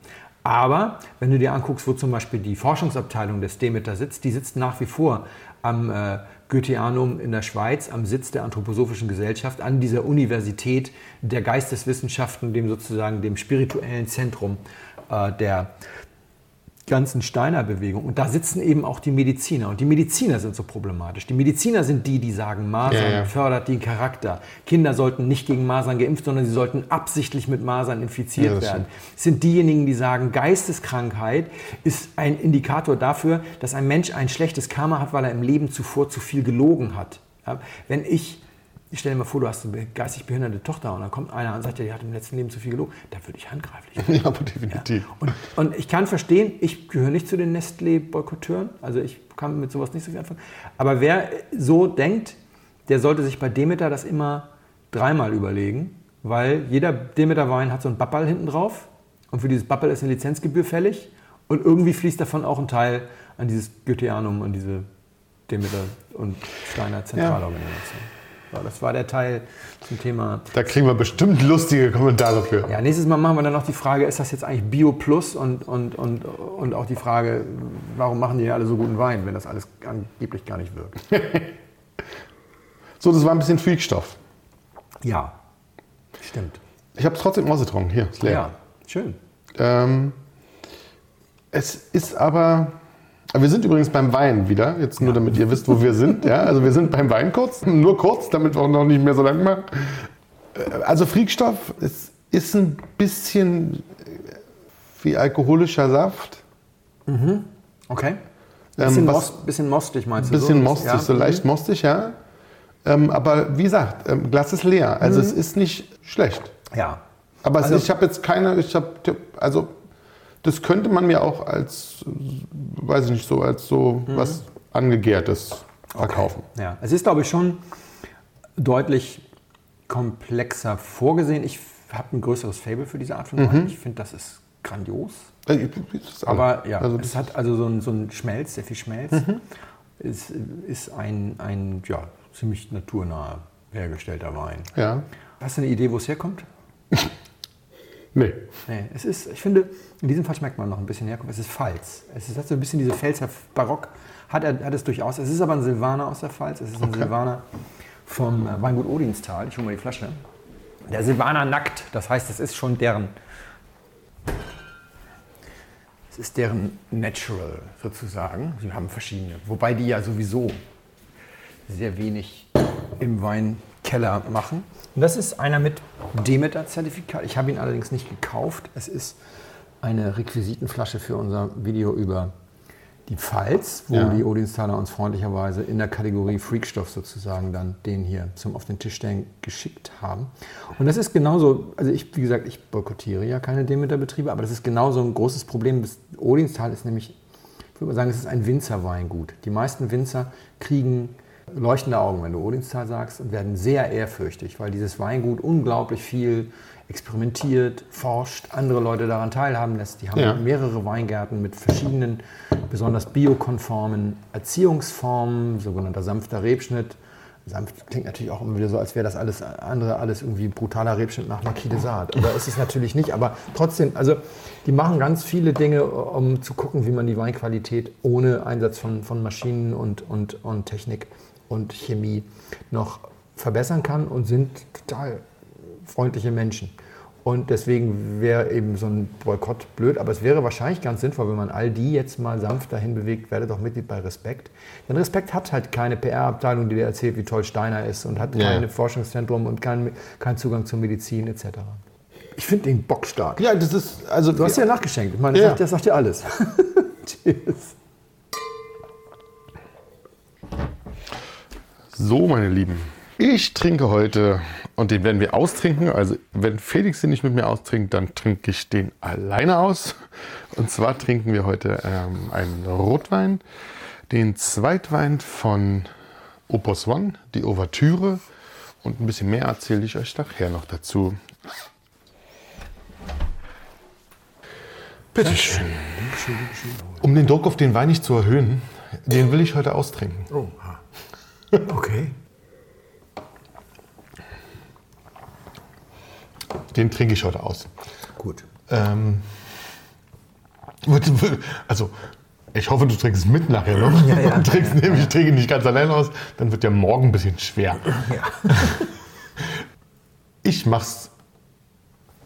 Aber wenn du dir anguckst, wo zum Beispiel die Forschungsabteilung des Demeter sitzt, die sitzt nach wie vor am äh, Goetheanum in der Schweiz, am Sitz der Anthroposophischen Gesellschaft, an dieser Universität der Geisteswissenschaften, dem sozusagen dem spirituellen Zentrum äh, der ganzen Steiner-Bewegung. Und da sitzen eben auch die Mediziner. Und die Mediziner sind so problematisch. Die Mediziner sind die, die sagen, Masern Ja, ja. fördert den Charakter. Kinder sollten nicht gegen Masern geimpft, sondern sie sollten absichtlich mit Masern infiziert Ja, werden. Es sind diejenigen, die sagen, Geisteskrankheit ist ein Indikator dafür, dass ein Mensch ein schlechtes Karma hat, weil er im Leben zuvor zu viel gelogen hat. Wenn ich, ich stell dir mal vor, du hast eine geistig behinderte Tochter und dann kommt einer und sagt dir, die hat im letzten Leben zu viel gelogen, da würde ich handgreiflich werden. ja, aber definitiv. Und, und ich kann verstehen, ich gehöre nicht zu den Nestlé-Boykotteuren, also ich kann mit sowas nicht so viel anfangen. Aber wer so denkt, der sollte sich bei Demeter das immer dreimal überlegen, weil jeder Demeter-Wein hat so ein Bappal hinten drauf und für dieses Bappal ist eine Lizenzgebühr fällig und irgendwie fließt davon auch ein Teil an dieses Goetheanum und diese Demeter und Steiner Zentralorganisation. So, das war der Teil zum Thema Da kriegen wir bestimmt lustige Kommentare für. ja, nächstes Mal machen wir dann noch die Frage, ist das jetzt eigentlich Bio Plus und, und, und, und auch die Frage, warum machen die alle so guten Wein, wenn das alles angeblich gar nicht wirkt. So, das war ein bisschen Freakstoff. Ja, stimmt. Ich habe es trotzdem ausgetrunken. Hier, ist leer. Ja, schön. Ähm, es ist aber. Wir sind übrigens beim Wein wieder, jetzt nur damit ihr wisst, wo wir sind. Ja? Also wir sind beim Wein kurz, nur kurz, damit wir auch noch nicht mehr so lang machen. Äh, Also Frickstoff, es ist ein bisschen wie alkoholischer Saft. Okay. Ähm, Bisschen, was- most, bisschen mostig meinst Ein du? bisschen so? mostig, Ja. so leicht mostig, ja. Ähm, aber wie gesagt, ähm, Glas ist leer. Also Mhm. es ist nicht schlecht. Ja. Aber es Also- ist, ich habe jetzt keine, ich habe, also das könnte man mir auch als, weiß ich nicht, so als so Mhm. was angegärtes verkaufen. Ja, es ist, glaube ich, schon deutlich komplexer vorgesehen. Ich habe ein größeres Fable für diese Art von Wein. Ich finde, das ist grandios. Das ist Aber ja, also es hat also so ein, so ein Schmelz, sehr viel Schmelz. Mhm. Es ist ein, ein ja, ziemlich naturnah hergestellter Wein. ja, Hast du eine Idee, wo es herkommt? nee, Nee, es ist, ich finde, in diesem Fall schmeckt man noch ein bisschen herkommt. Es ist Pfalz. Es ist, hat so ein bisschen diese Pfälzer Barock, hat, er, hat es durchaus. Es ist aber ein Silvaner aus der Pfalz. Es ist ein Silvaner vom äh, Weingut Odinstal. Ich hole mal die Flasche. Der Silvaner nackt, das heißt, es ist schon deren. Es ist deren Natural sozusagen. Sie haben verschiedene. Wobei die ja sowieso sehr wenig im Weinkeller machen. Und das ist einer mit Demeter-Zertifikat. Ich habe ihn allerdings nicht gekauft. Es ist eine Requisitenflasche für unser Video über die Pfalz, wo Ja. die Odinstaler uns freundlicherweise in der Kategorie Freakstoff sozusagen dann den hier zum auf den Tisch stellen geschickt haben. Und das ist genauso, also ich, wie gesagt, ich boykottiere ja keine Demeter-Betriebe, aber das ist genauso ein großes Problem. Das Odinstal ist nämlich ich würde mal sagen, es ist ein Winzerweingut. Die meisten Winzer kriegen leuchtende Augen, wenn du Odinstal sagst, und werden sehr ehrfürchtig, weil dieses Weingut unglaublich viel experimentiert, forscht, andere Leute daran teilhaben lässt. Die haben Ja. mehrere Weingärten mit verschiedenen, besonders biokonformen Erziehungsformen, sogenannter sanfter Rebschnitt, sanft klingt natürlich auch immer wieder so, als wäre das alles andere alles irgendwie brutaler Rebschnitt nach Marquis de Sade. Oder ist es natürlich nicht, aber trotzdem, also die machen ganz viele Dinge, um zu gucken, wie man die Weinqualität ohne Einsatz von, von Maschinen und, und, und Technik und Chemie noch verbessern kann und sind total freundliche Menschen. Und deswegen wäre eben so ein Boykott blöd, aber es wäre wahrscheinlich ganz sinnvoll, wenn man all die jetzt mal sanft dahin bewegt, werde doch Mitglied bei Respekt. Denn Respekt hat halt keine PR-Abteilung, die dir erzählt, wie toll Steiner ist und hat Ja. kein Forschungszentrum und keinen kein Zugang zur Medizin etc. Ich finde den bockstark. Ja, das ist, also. Du hast ja nachgeschenkt. Ich meine, das, Ja. sagt, das sagt ja alles. Cheers. So, meine Lieben. Ich trinke heute und den werden wir austrinken. Also, wenn Felix den nicht mit mir austrinkt, dann trinke ich den alleine aus. Und zwar trinken wir heute ähm, einen Rotwein, den Zweitwein von Opus One, die Ouvertüre. Und ein bisschen mehr erzähle ich euch nachher noch dazu. Bitte schön. Um den Druck auf den Wein nicht zu erhöhen, den will ich heute austrinken. Oh. Okay. Den trinke ich heute aus. Gut. Ähm, also, ich hoffe, du trinkst es mit nachher noch. Ja, ja, trinkst ja, nämlich, ich trinke nicht ganz allein aus, dann wird der morgen ein bisschen schwer. Ja. Ich mach's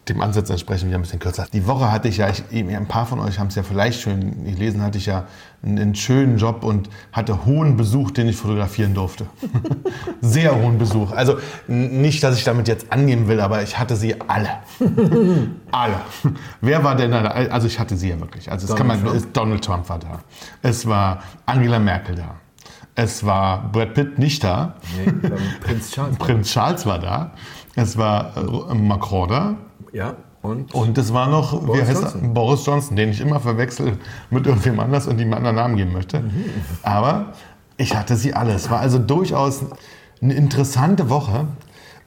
dem Ansatz entsprechend wieder ein bisschen kürzer. Die Woche hatte ich ja, ich, ein paar von euch haben es ja vielleicht schon gelesen, hatte ich ja einen, einen schönen Job und hatte hohen Besuch, den ich fotografieren durfte. Sehr hohen Besuch. Also nicht, dass ich damit jetzt angeben will, aber ich hatte sie alle. alle. Wer war denn da? Also ich hatte sie ja wirklich. Also es kann Donald man, Trump? Donald Trump war da. Es war Angela Merkel da. Es war Brad Pitt nicht da. Nee, Prinz Charles. Prinz Charles war da. Es war äh, Macron da. Ja. Und? Und es war noch Boris wie heißt Johnson. Boris Johnson, den ich immer verwechsel mit irgendwem anders und ihm einen anderen Namen geben möchte. Aber ich hatte sie alle. Es war also durchaus eine interessante Woche.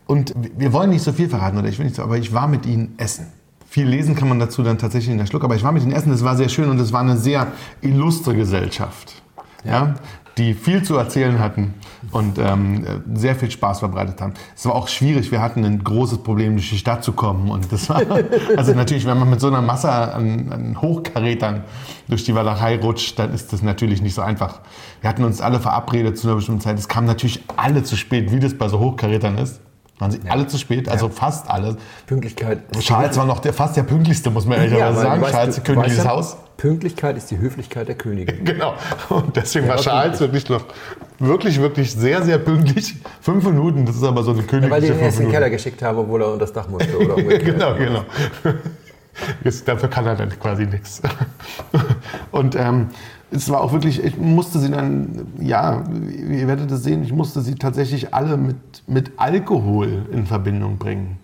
Und wir wollen nicht so viel verraten, oder ich will nicht so, aber ich war mit ihnen essen. Viel lesen kann man dazu dann tatsächlich in der Schluck, aber ich war mit ihnen essen, das war sehr schön und es war eine sehr illustre Gesellschaft. Ja. Die viel zu erzählen hatten und ähm, sehr viel Spaß verbreitet haben. Es war auch schwierig, wir hatten ein großes Problem, durch die Stadt zu kommen. Und das war, also natürlich, wenn man mit so einer Masse an, an Hochkarätern durch die Walachei rutscht, dann ist das natürlich nicht so einfach. Wir hatten uns alle verabredet zu einer bestimmten Zeit. Es kamen natürlich alle zu spät, wie das bei so Hochkarätern ist. Waren sie alle zu spät, also fast alle. Pünktlichkeit. Charles war noch der, fast der pünktlichste, muss man ehrlicherweise weil sagen. Charles, ja, Haus. Pünktlichkeit ist die Höflichkeit der Königin. Genau. Und deswegen war Charles wirklich noch wirklich, wirklich sehr, sehr pünktlich. Fünf Minuten, das ist aber so eine königliche Weil die ihn erst in den. Keller geschickt haben, obwohl er unter das Dach musste. Oder genau, genau. Jetzt, dafür kann er dann quasi nichts. Und ähm, es war auch wirklich, ich musste sie dann, ja, ihr werdet es sehen, ich musste sie tatsächlich alle mit, mit Alkohol in Verbindung bringen.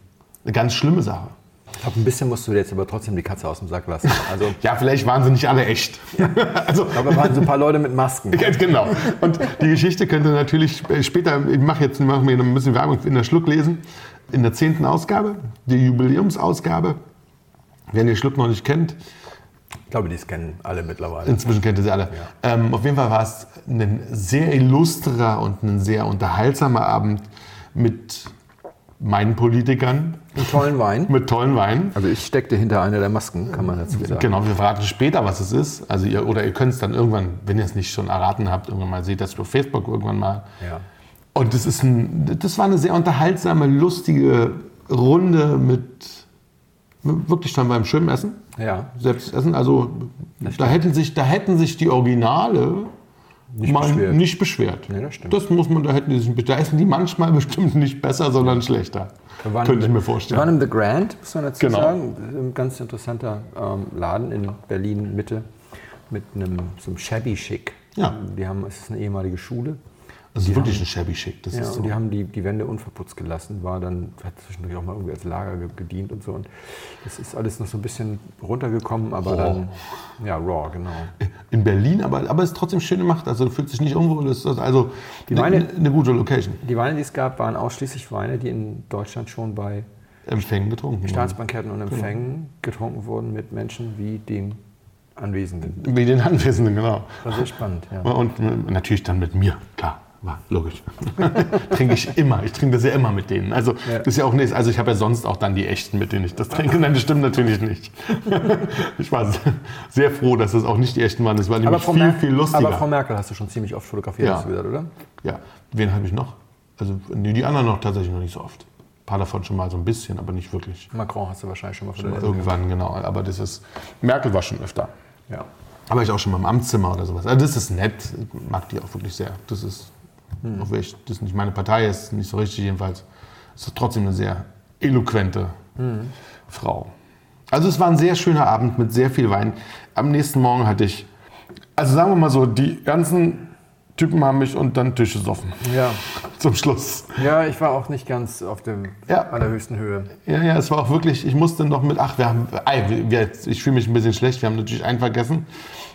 Eine ganz schlimme Sache. Ich glaube, ein bisschen musst du dir jetzt aber trotzdem die Katze aus dem Sack lassen. Also, Ja, vielleicht waren sie nicht alle echt. also, aber waren so ein paar Leute mit Masken. Genau. Und die Geschichte könnt ihr natürlich sp- später, ich mache jetzt machen wir ein bisschen Werbung in der Schluck lesen, in der zehnten Ausgabe, die Jubiläumsausgabe. Wer den Schluck noch nicht kennt, Ich glaube, die kennen alle mittlerweile. inzwischen kennt ihr sie alle. Ähm, auf jeden Fall war es ein sehr illustrer und ein sehr unterhaltsamer Abend mit meinen Politikern, Einen tollen Wein. mit tollen Weinen. Also ich steckte hinter einer der Masken, kann man dazu sagen. Genau, wir verraten später, was es ist. Also ihr, oder ihr könnt es dann irgendwann, wenn ihr es nicht schon erraten habt, irgendwann mal seht das auf Facebook irgendwann mal. Ja. Und das, ist ein, das war eine sehr unterhaltsame, lustige Runde mit wirklich dann beim schönen Essen. Ja. Selbst Essen. Also da hätten, sich, da hätten sich die Originale Nicht mal beschwert. nicht beschwert. Nee, das. Das muss man, da hätten die sich, da essen die manchmal bestimmt nicht besser, sondern schlechter. Könnte ich mir Wir waren vorstellen. im The Grand, muss man dazu Genau. sagen. Ein ganz interessanter ähm, Laden in Berlin Mitte mit einem so einem Shabby Chic. Ja. Die haben, es ist eine ehemalige Schule. Ist wirklich ein shabby schick. Das Ja, ist so. und die haben die, die Wände unverputzt gelassen, war dann, hat zwischendurch auch mal irgendwie als Lager ge- gedient und so. Und das ist alles noch so ein bisschen runtergekommen, aber dann, ja, raw, genau. in Berlin, aber, aber es ist trotzdem schön gemacht. Also du fühlst dich nicht unwohl. Das ist also Die eine, Weine- eine gute Location. Die Weine, die es gab, waren ausschließlich Weine, die in Deutschland schon bei Empfängen getrunken. Staatsbanketten und Empfängen getrunken wurden mit Menschen wie den Anwesenden. Wie den Anwesenden, genau. Das war sehr spannend, ja. Und äh, natürlich dann mit mir, klar. War logisch. trinke ich immer. Ich trinke das ja immer mit denen. Also Ja. ist ja auch nicht. Also ich habe ja sonst auch dann die echten, mit denen ich das trinke. Nein, das stimmt natürlich nicht. ich war sehr froh, dass das auch nicht die echten waren. Das war nämlich viel, Mer- viel lustiger. aber Frau Merkel hast du schon ziemlich oft fotografiert, Ja. hast du gesagt, oder? ja, wen habe ich noch? Also nee, die anderen noch tatsächlich noch nicht so oft. Ein paar davon schon mal so ein bisschen, aber nicht wirklich. Macron hast du wahrscheinlich schon mal fotografiert. Irgendwann, genau. Aber das ist. Merkel war schon öfter. Ja. Aber ich auch schon mal im Amtszimmer oder sowas. Also das ist nett. Ich mag die auch wirklich sehr. Das ist, auch wenn ich, das nicht meine Partei ist, nicht so richtig jedenfalls, ist das trotzdem eine sehr eloquente Frau. Also es war ein sehr schöner Abend mit sehr viel Wein. Am nächsten Morgen hatte ich, also sagen wir mal so, die ganzen Typen haben mich unter den Tisch gesoffen. ja. Zum Schluss. Ja, ich war auch nicht ganz auf der Ja. allerhöchsten Höhe. Ja, ja, es war auch wirklich, ich musste noch mit, ach, wir haben, wir- ich fühle mich ein bisschen schlecht, wir haben natürlich einen vergessen,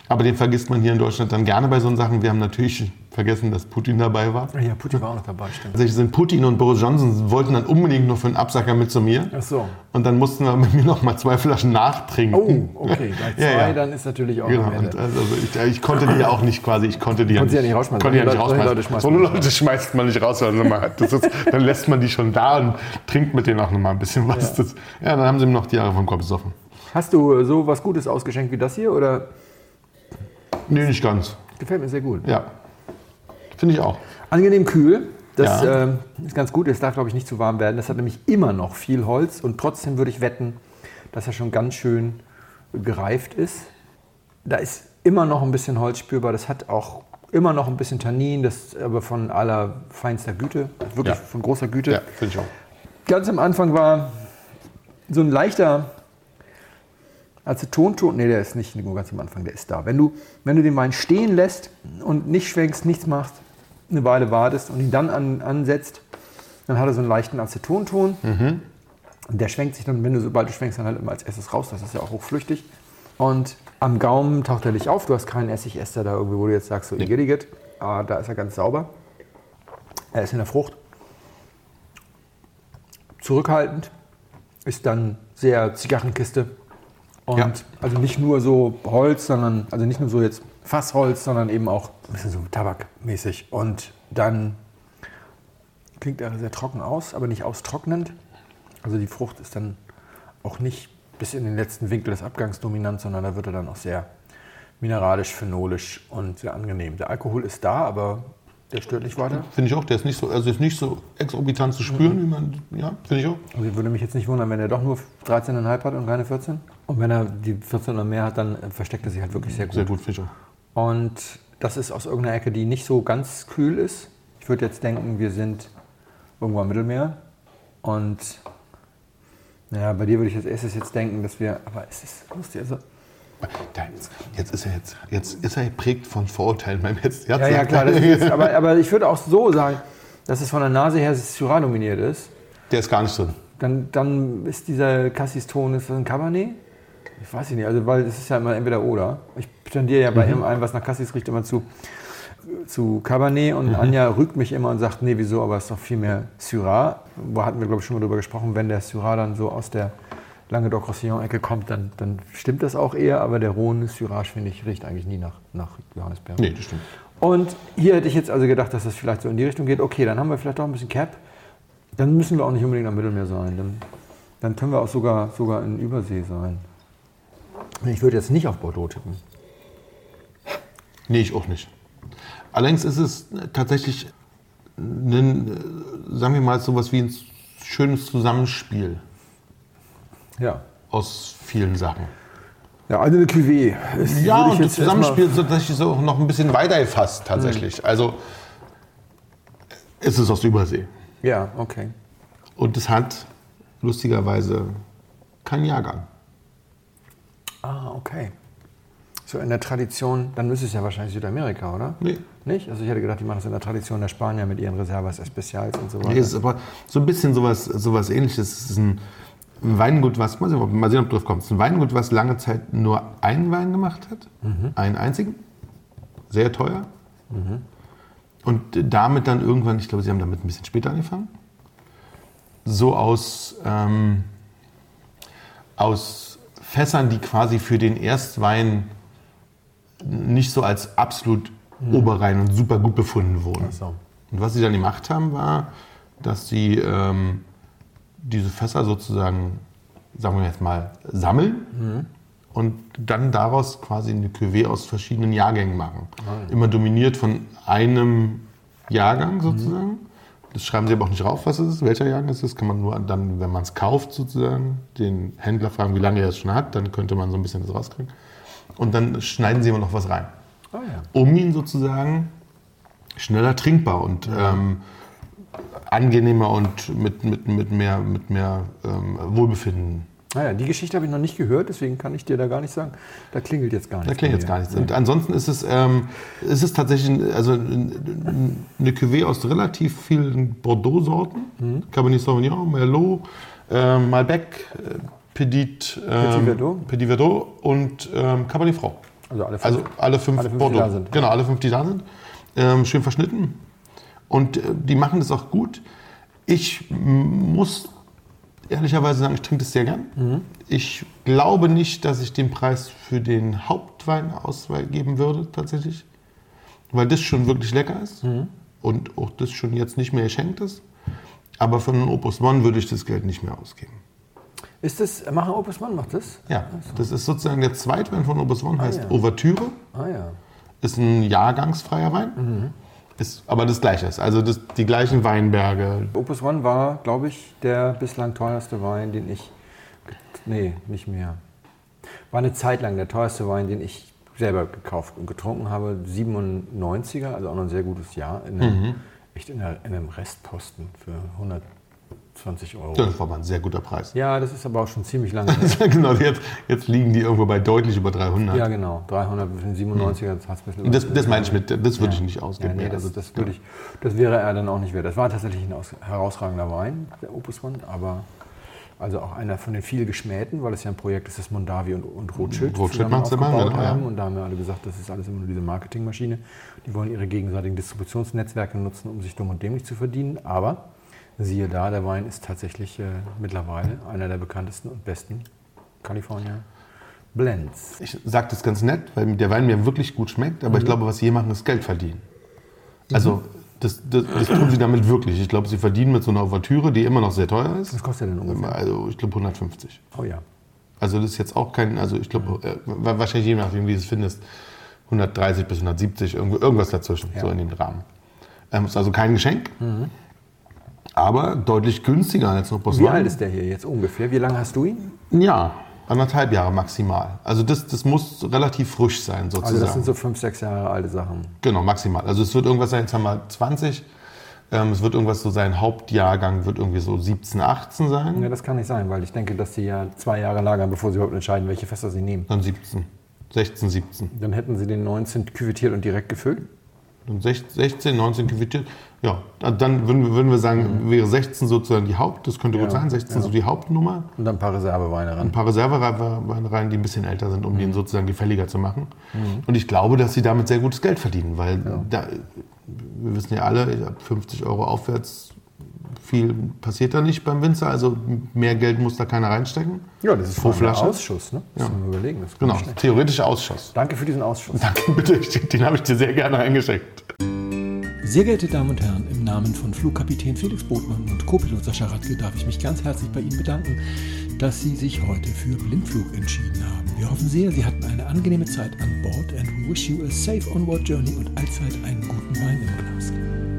aber den vergisst man hier in Deutschland dann gerne bei so Sachen. Wir haben natürlich vergessen, dass Putin dabei war. Ja, Putin war auch noch dabei, stimmt. Also sind Putin und Boris Johnson wollten dann unbedingt noch für einen Absacker mit zu mir. Ach so. Und dann mussten wir mit mir noch mal zwei Flaschen nachtrinken. Oh, okay. Bei zwei, Ja, ja. dann ist natürlich auch Genau, und also ich, ich konnte die ja auch nicht quasi, ich konnte die ja nicht, ja nicht rausschmeißen. Konnte die ja nicht rausschmeißen. schmeißt So Leute schmeißt man nicht raus. Also das ist, dann lässt man die schon da und trinkt mit denen auch noch mal ein bisschen was. Ja, das, ja dann haben sie ihm noch die Jahre vom Kopf gesoffen. Hast du so was Gutes ausgeschenkt wie das hier oder Nee, nicht ganz. gefällt mir sehr gut? Ja. Finde ich auch. Angenehm kühl. Das Ja. ähm, ist ganz gut. Es darf, glaube ich, nicht zu warm werden. Das hat nämlich immer noch viel Holz und trotzdem würde ich wetten, dass er schon ganz schön gereift ist. Da ist immer noch ein bisschen Holz spürbar. Das hat auch immer noch ein bisschen Tannin, das ist aber von allerfeinster Güte, wirklich Ja. von großer Güte. Ja, finde ich auch. Ganz am Anfang war so ein leichter Acetonton. Nee, der ist nicht nur ganz am Anfang, der ist da. Wenn du, wenn du den Wein stehen lässt und nicht schwenkst, nichts machst, eine Weile wartest und ihn dann an, ansetzt, dann hat er so einen leichten Acetonton. Und der schwenkt sich dann, wenn du sobald du schwenkst, dann halt immer als erstes raus. Das ist ja auch hochflüchtig. Und am Gaumen taucht er nicht auf. Du hast keinen Essigester da irgendwie, wo du jetzt sagst, so igitt, igitt. Aber da ist er ganz sauber. Er ist in der Frucht zurückhaltend, ist dann sehr Zigarrenkiste. Und Ja. also nicht nur so Holz, sondern, also nicht nur so jetzt Fassholz, sondern eben auch ein bisschen so tabakmäßig. Und dann klingt er sehr trocken aus, aber nicht austrocknend. Also die Frucht ist dann auch nicht bis in den letzten Winkel des Abgangs dominant, sondern da wird er dann auch sehr mineralisch, phenolisch und sehr angenehm. Der Alkohol ist da, aber der stört nicht weiter. Finde ich auch. Der ist nicht so, also ist nicht so exorbitant zu spüren, wie man, ja, finde ich auch. Also ich würde mich jetzt nicht wundern, wenn er doch nur 13,5 hat und keine 14. Und wenn er die 14 oder mehr hat, dann äh, versteckt er sich halt wirklich sehr gut. Sehr gut, auch. Und das ist aus irgendeiner Ecke, die nicht so ganz kühl ist. Ich würde jetzt denken, wir sind irgendwo am Mittelmeer. Und naja, bei dir würde ich als erstes jetzt denken, dass wir, aber es ist lustig. Also, jetzt, ist er jetzt, jetzt ist er geprägt von Vorurteilen beim jetzt. ja, ja, klar. Jetzt, aber, aber ich würde auch so sagen, dass es von der Nase her Syrah dominiert ist. Der ist gar nicht drin. Dann, dann ist dieser Cassis-Ton, ist ein Cabernet? Ich weiß nicht, also weil es ist ja immer entweder oder. Ich tendiere ja bei allem, was nach Cassis riecht, immer zu, zu Cabernet und Anja rügt mich immer und sagt, nee, wieso, aber es ist doch viel mehr Syrah. Wo hatten wir, glaube ich, schon mal drüber gesprochen, wenn der Syrah dann so aus der Languedoc-Roussillon-Ecke kommt, dann, dann stimmt das auch eher, aber der Rhone Syrah, finde ich, riecht eigentlich nie nach, nach Johannisbeeren. Nee, das stimmt. Und hier hätte ich jetzt also gedacht, dass das vielleicht so in die Richtung geht. Okay, dann haben wir vielleicht auch ein bisschen Cap. Dann müssen wir auch nicht unbedingt am Mittelmeer sein. Dann, dann können wir auch sogar, sogar in Übersee sein. Ich würde jetzt nicht auf Bordeaux tippen. Nee, ich auch nicht. Allerdings ist es tatsächlich, ein, sagen wir mal, sowas wie ein schönes Zusammenspiel Ja. aus vielen Sachen. Ja, also eine Cuvée. Ist, Ja, und das Zusammenspiel ist tatsächlich so noch ein bisschen weiter gefasst, tatsächlich. Also, es ist aus Übersee. Ja, okay. Und es hat lustigerweise keinen Jahrgang. Ah, okay. So in der Tradition, dann müsste es ja wahrscheinlich Südamerika, oder? Nee. Nicht? Also ich hätte gedacht, die machen das in der Tradition der Spanier mit ihren Reservas Especials und so weiter. Nee, ist aber so ein bisschen sowas, sowas ähnliches. Es ist ein Weingut, was, mal sehen, ob- mal sehen, ob du drauf kommst. Ein Weingut, was lange Zeit nur einen Wein gemacht hat. Einen einzigen. Sehr teuer. Und damit dann irgendwann, ich glaube, sie haben damit ein bisschen später angefangen. So aus, ähm, aus Fässern, die quasi für den Erstwein nicht so als absolut oberrein und super gut befunden wurden. So. Und was sie dann gemacht haben, war, dass sie ähm, diese Fässer sozusagen, sagen wir jetzt mal, sammeln und dann daraus quasi eine Cuvée aus verschiedenen Jahrgängen machen. Immer dominiert von einem Jahrgang sozusagen. Das schreiben sie aber auch nicht rauf, was es ist, welcher Jahrgang es ist. Kann man nur dann, wenn man es kauft sozusagen, den Händler fragen, wie lange er es schon hat. Dann könnte man so ein bisschen das rauskriegen. Und dann schneiden sie immer noch was rein Ah ja. um ihn sozusagen schneller trinkbar und ähm, angenehmer und mit, mit, mit mehr, mit mehr ähm, Wohlbefinden. Naja, die Geschichte habe ich noch nicht gehört, deswegen kann ich dir da gar nicht sagen. Da klingelt jetzt gar nichts. Da klingt bei jetzt gar nichts. Und ansonsten ist es, ähm, ist es tatsächlich also ein- eine Cuvée aus relativ vielen Bordeaux-Sorten. Mhm. Cabernet Sauvignon, Merlot, ähm, Malbec, äh, Petit, ähm, Petit Verdot. Petit Verdot und ähm, Cabernet Franc. Also alle fünf. Also alle fünf, Alle fünf, die Bordeaux. da sind. Genau, alle fünf, die da sind. Ähm, schön verschnitten. Und äh, die machen das auch gut. Ich muss ehrlicherweise sagen, ich trinke das sehr gern. Mhm. Ich glaube nicht, dass ich den Preis für den Hauptwein ausgeben würde, tatsächlich. Weil das schon wirklich lecker ist. Mhm. Und auch das schon jetzt nicht mehr geschenkt ist. Aber für einen Opus One würde ich das Geld nicht mehr ausgeben. Ist das, machen Opus One macht das? Ja, das ist sozusagen der Zweitwein von Opus One, heißt ja. Ouvertüre. Ah ja. Ist ein jahrgangsfreier Wein. Ist aber das Gleiche ist. Also das, die gleichen Weinberge. Opus One war, glaube ich, der bislang teuerste Wein, den ich. Nee, nicht mehr. War eine Zeit lang der teuerste Wein, den ich selber gekauft und getrunken habe. 97er, also auch noch ein sehr gutes Jahr. In einem, Echt in, der, in einem Restposten für 120 Euro. Das war mal ein sehr guter Preis. Ja, das ist aber auch schon ziemlich lange genau, jetzt, jetzt liegen die irgendwo bei deutlich über 300. Ja, genau. 300, für den 97er, das hat es ein bisschen. das, das meine ich mit, das würde ich nicht Ja, ausgeben. nee, mehr. das, Also, das, würde ich, das wäre er dann auch nicht wert. Das war tatsächlich ein aus, herausragender Wein, der Opus One, aber also auch einer von den viel geschmähten, weil es ja ein Projekt ist, das Mondavi und, und Rothschild, Rothschild zusammen macht's immer, aufgebaut genau, ja. haben. Und da haben wir alle gesagt, das ist alles immer nur diese Marketingmaschine. Die wollen ihre gegenseitigen Distributionsnetzwerke nutzen, um sich dumm und dämlich zu verdienen. Aber siehe da, der Wein ist tatsächlich äh, mittlerweile einer der bekanntesten und besten California Blends. ich sage das ganz nett, weil der Wein mir wirklich gut schmeckt, aber ich Mhm. glaube, was sie hier machen, ist Geld verdienen. Also das, das, das tun sie damit wirklich. Ich glaube, sie verdienen mit so einer Ouvertüre, die immer noch sehr teuer ist. Was kostet denn ungefähr? Also ich glaube 150. Oh ja. Also das ist jetzt auch kein, also ich glaube, äh, wahrscheinlich je nachdem, wie du es findest, 130 bis 170, irgendwo, irgendwas dazwischen, Ja. so in dem Rahmen. Ähm, ist also kein Geschenk, aber deutlich günstiger als Opus Wie One. alt ist der hier jetzt ungefähr? Wie lange hast du ihn? Ja, anderthalb Jahre maximal. Also das, das muss relativ frisch sein sozusagen. Also das sind so fünf, sechs Jahre alte Sachen. Genau, maximal. Also es wird irgendwas sein, jetzt haben wir 20. Ähm, es wird irgendwas so sein, Hauptjahrgang wird irgendwie so 17, 18 sein. Ja, das kann nicht sein, weil ich denke, dass sie ja zwei Jahre lagern, bevor sie überhaupt entscheiden, welche Fässer sie nehmen. Dann 17. 16, 17. Dann hätten sie den 19 küvettiert und direkt gefüllt. Dann 16, 19 quittiert. Ja, dann würden wir, würden wir sagen, wäre 16 sozusagen die Haupt, das könnte gut Mhm. Ja, sein, 16 ja. so die Hauptnummer. Und dann ein paar Reserveweine ran. Ein paar Reserveweine rein, die ein bisschen älter sind, um Mhm. den sozusagen gefälliger zu machen. Und ich glaube, dass sie damit sehr gutes Geld verdienen, weil da, wir wissen ja alle, ab 50 Euro aufwärts viel passiert da nicht beim Winzer, also mehr Geld muss da keiner reinstecken. Ja, das ist pro Flasche. ein Ausschuss. Ne? Das müssen wir überlegen. Das Genau, theoretischer Ausschuss. Danke für diesen Ausschuss. Danke, bitte, den habe ich dir sehr gerne eingeschenkt. Sehr geehrte Damen und Herren, im Namen von Flugkapitän Felix Botmann und Co-Pilot Sascha Radke darf ich mich ganz herzlich bei Ihnen bedanken, dass Sie sich heute für Blindflug entschieden haben. Wir hoffen sehr, Sie hatten eine angenehme Zeit an Bord and we wish you a safe onward journey und allzeit einen guten Wein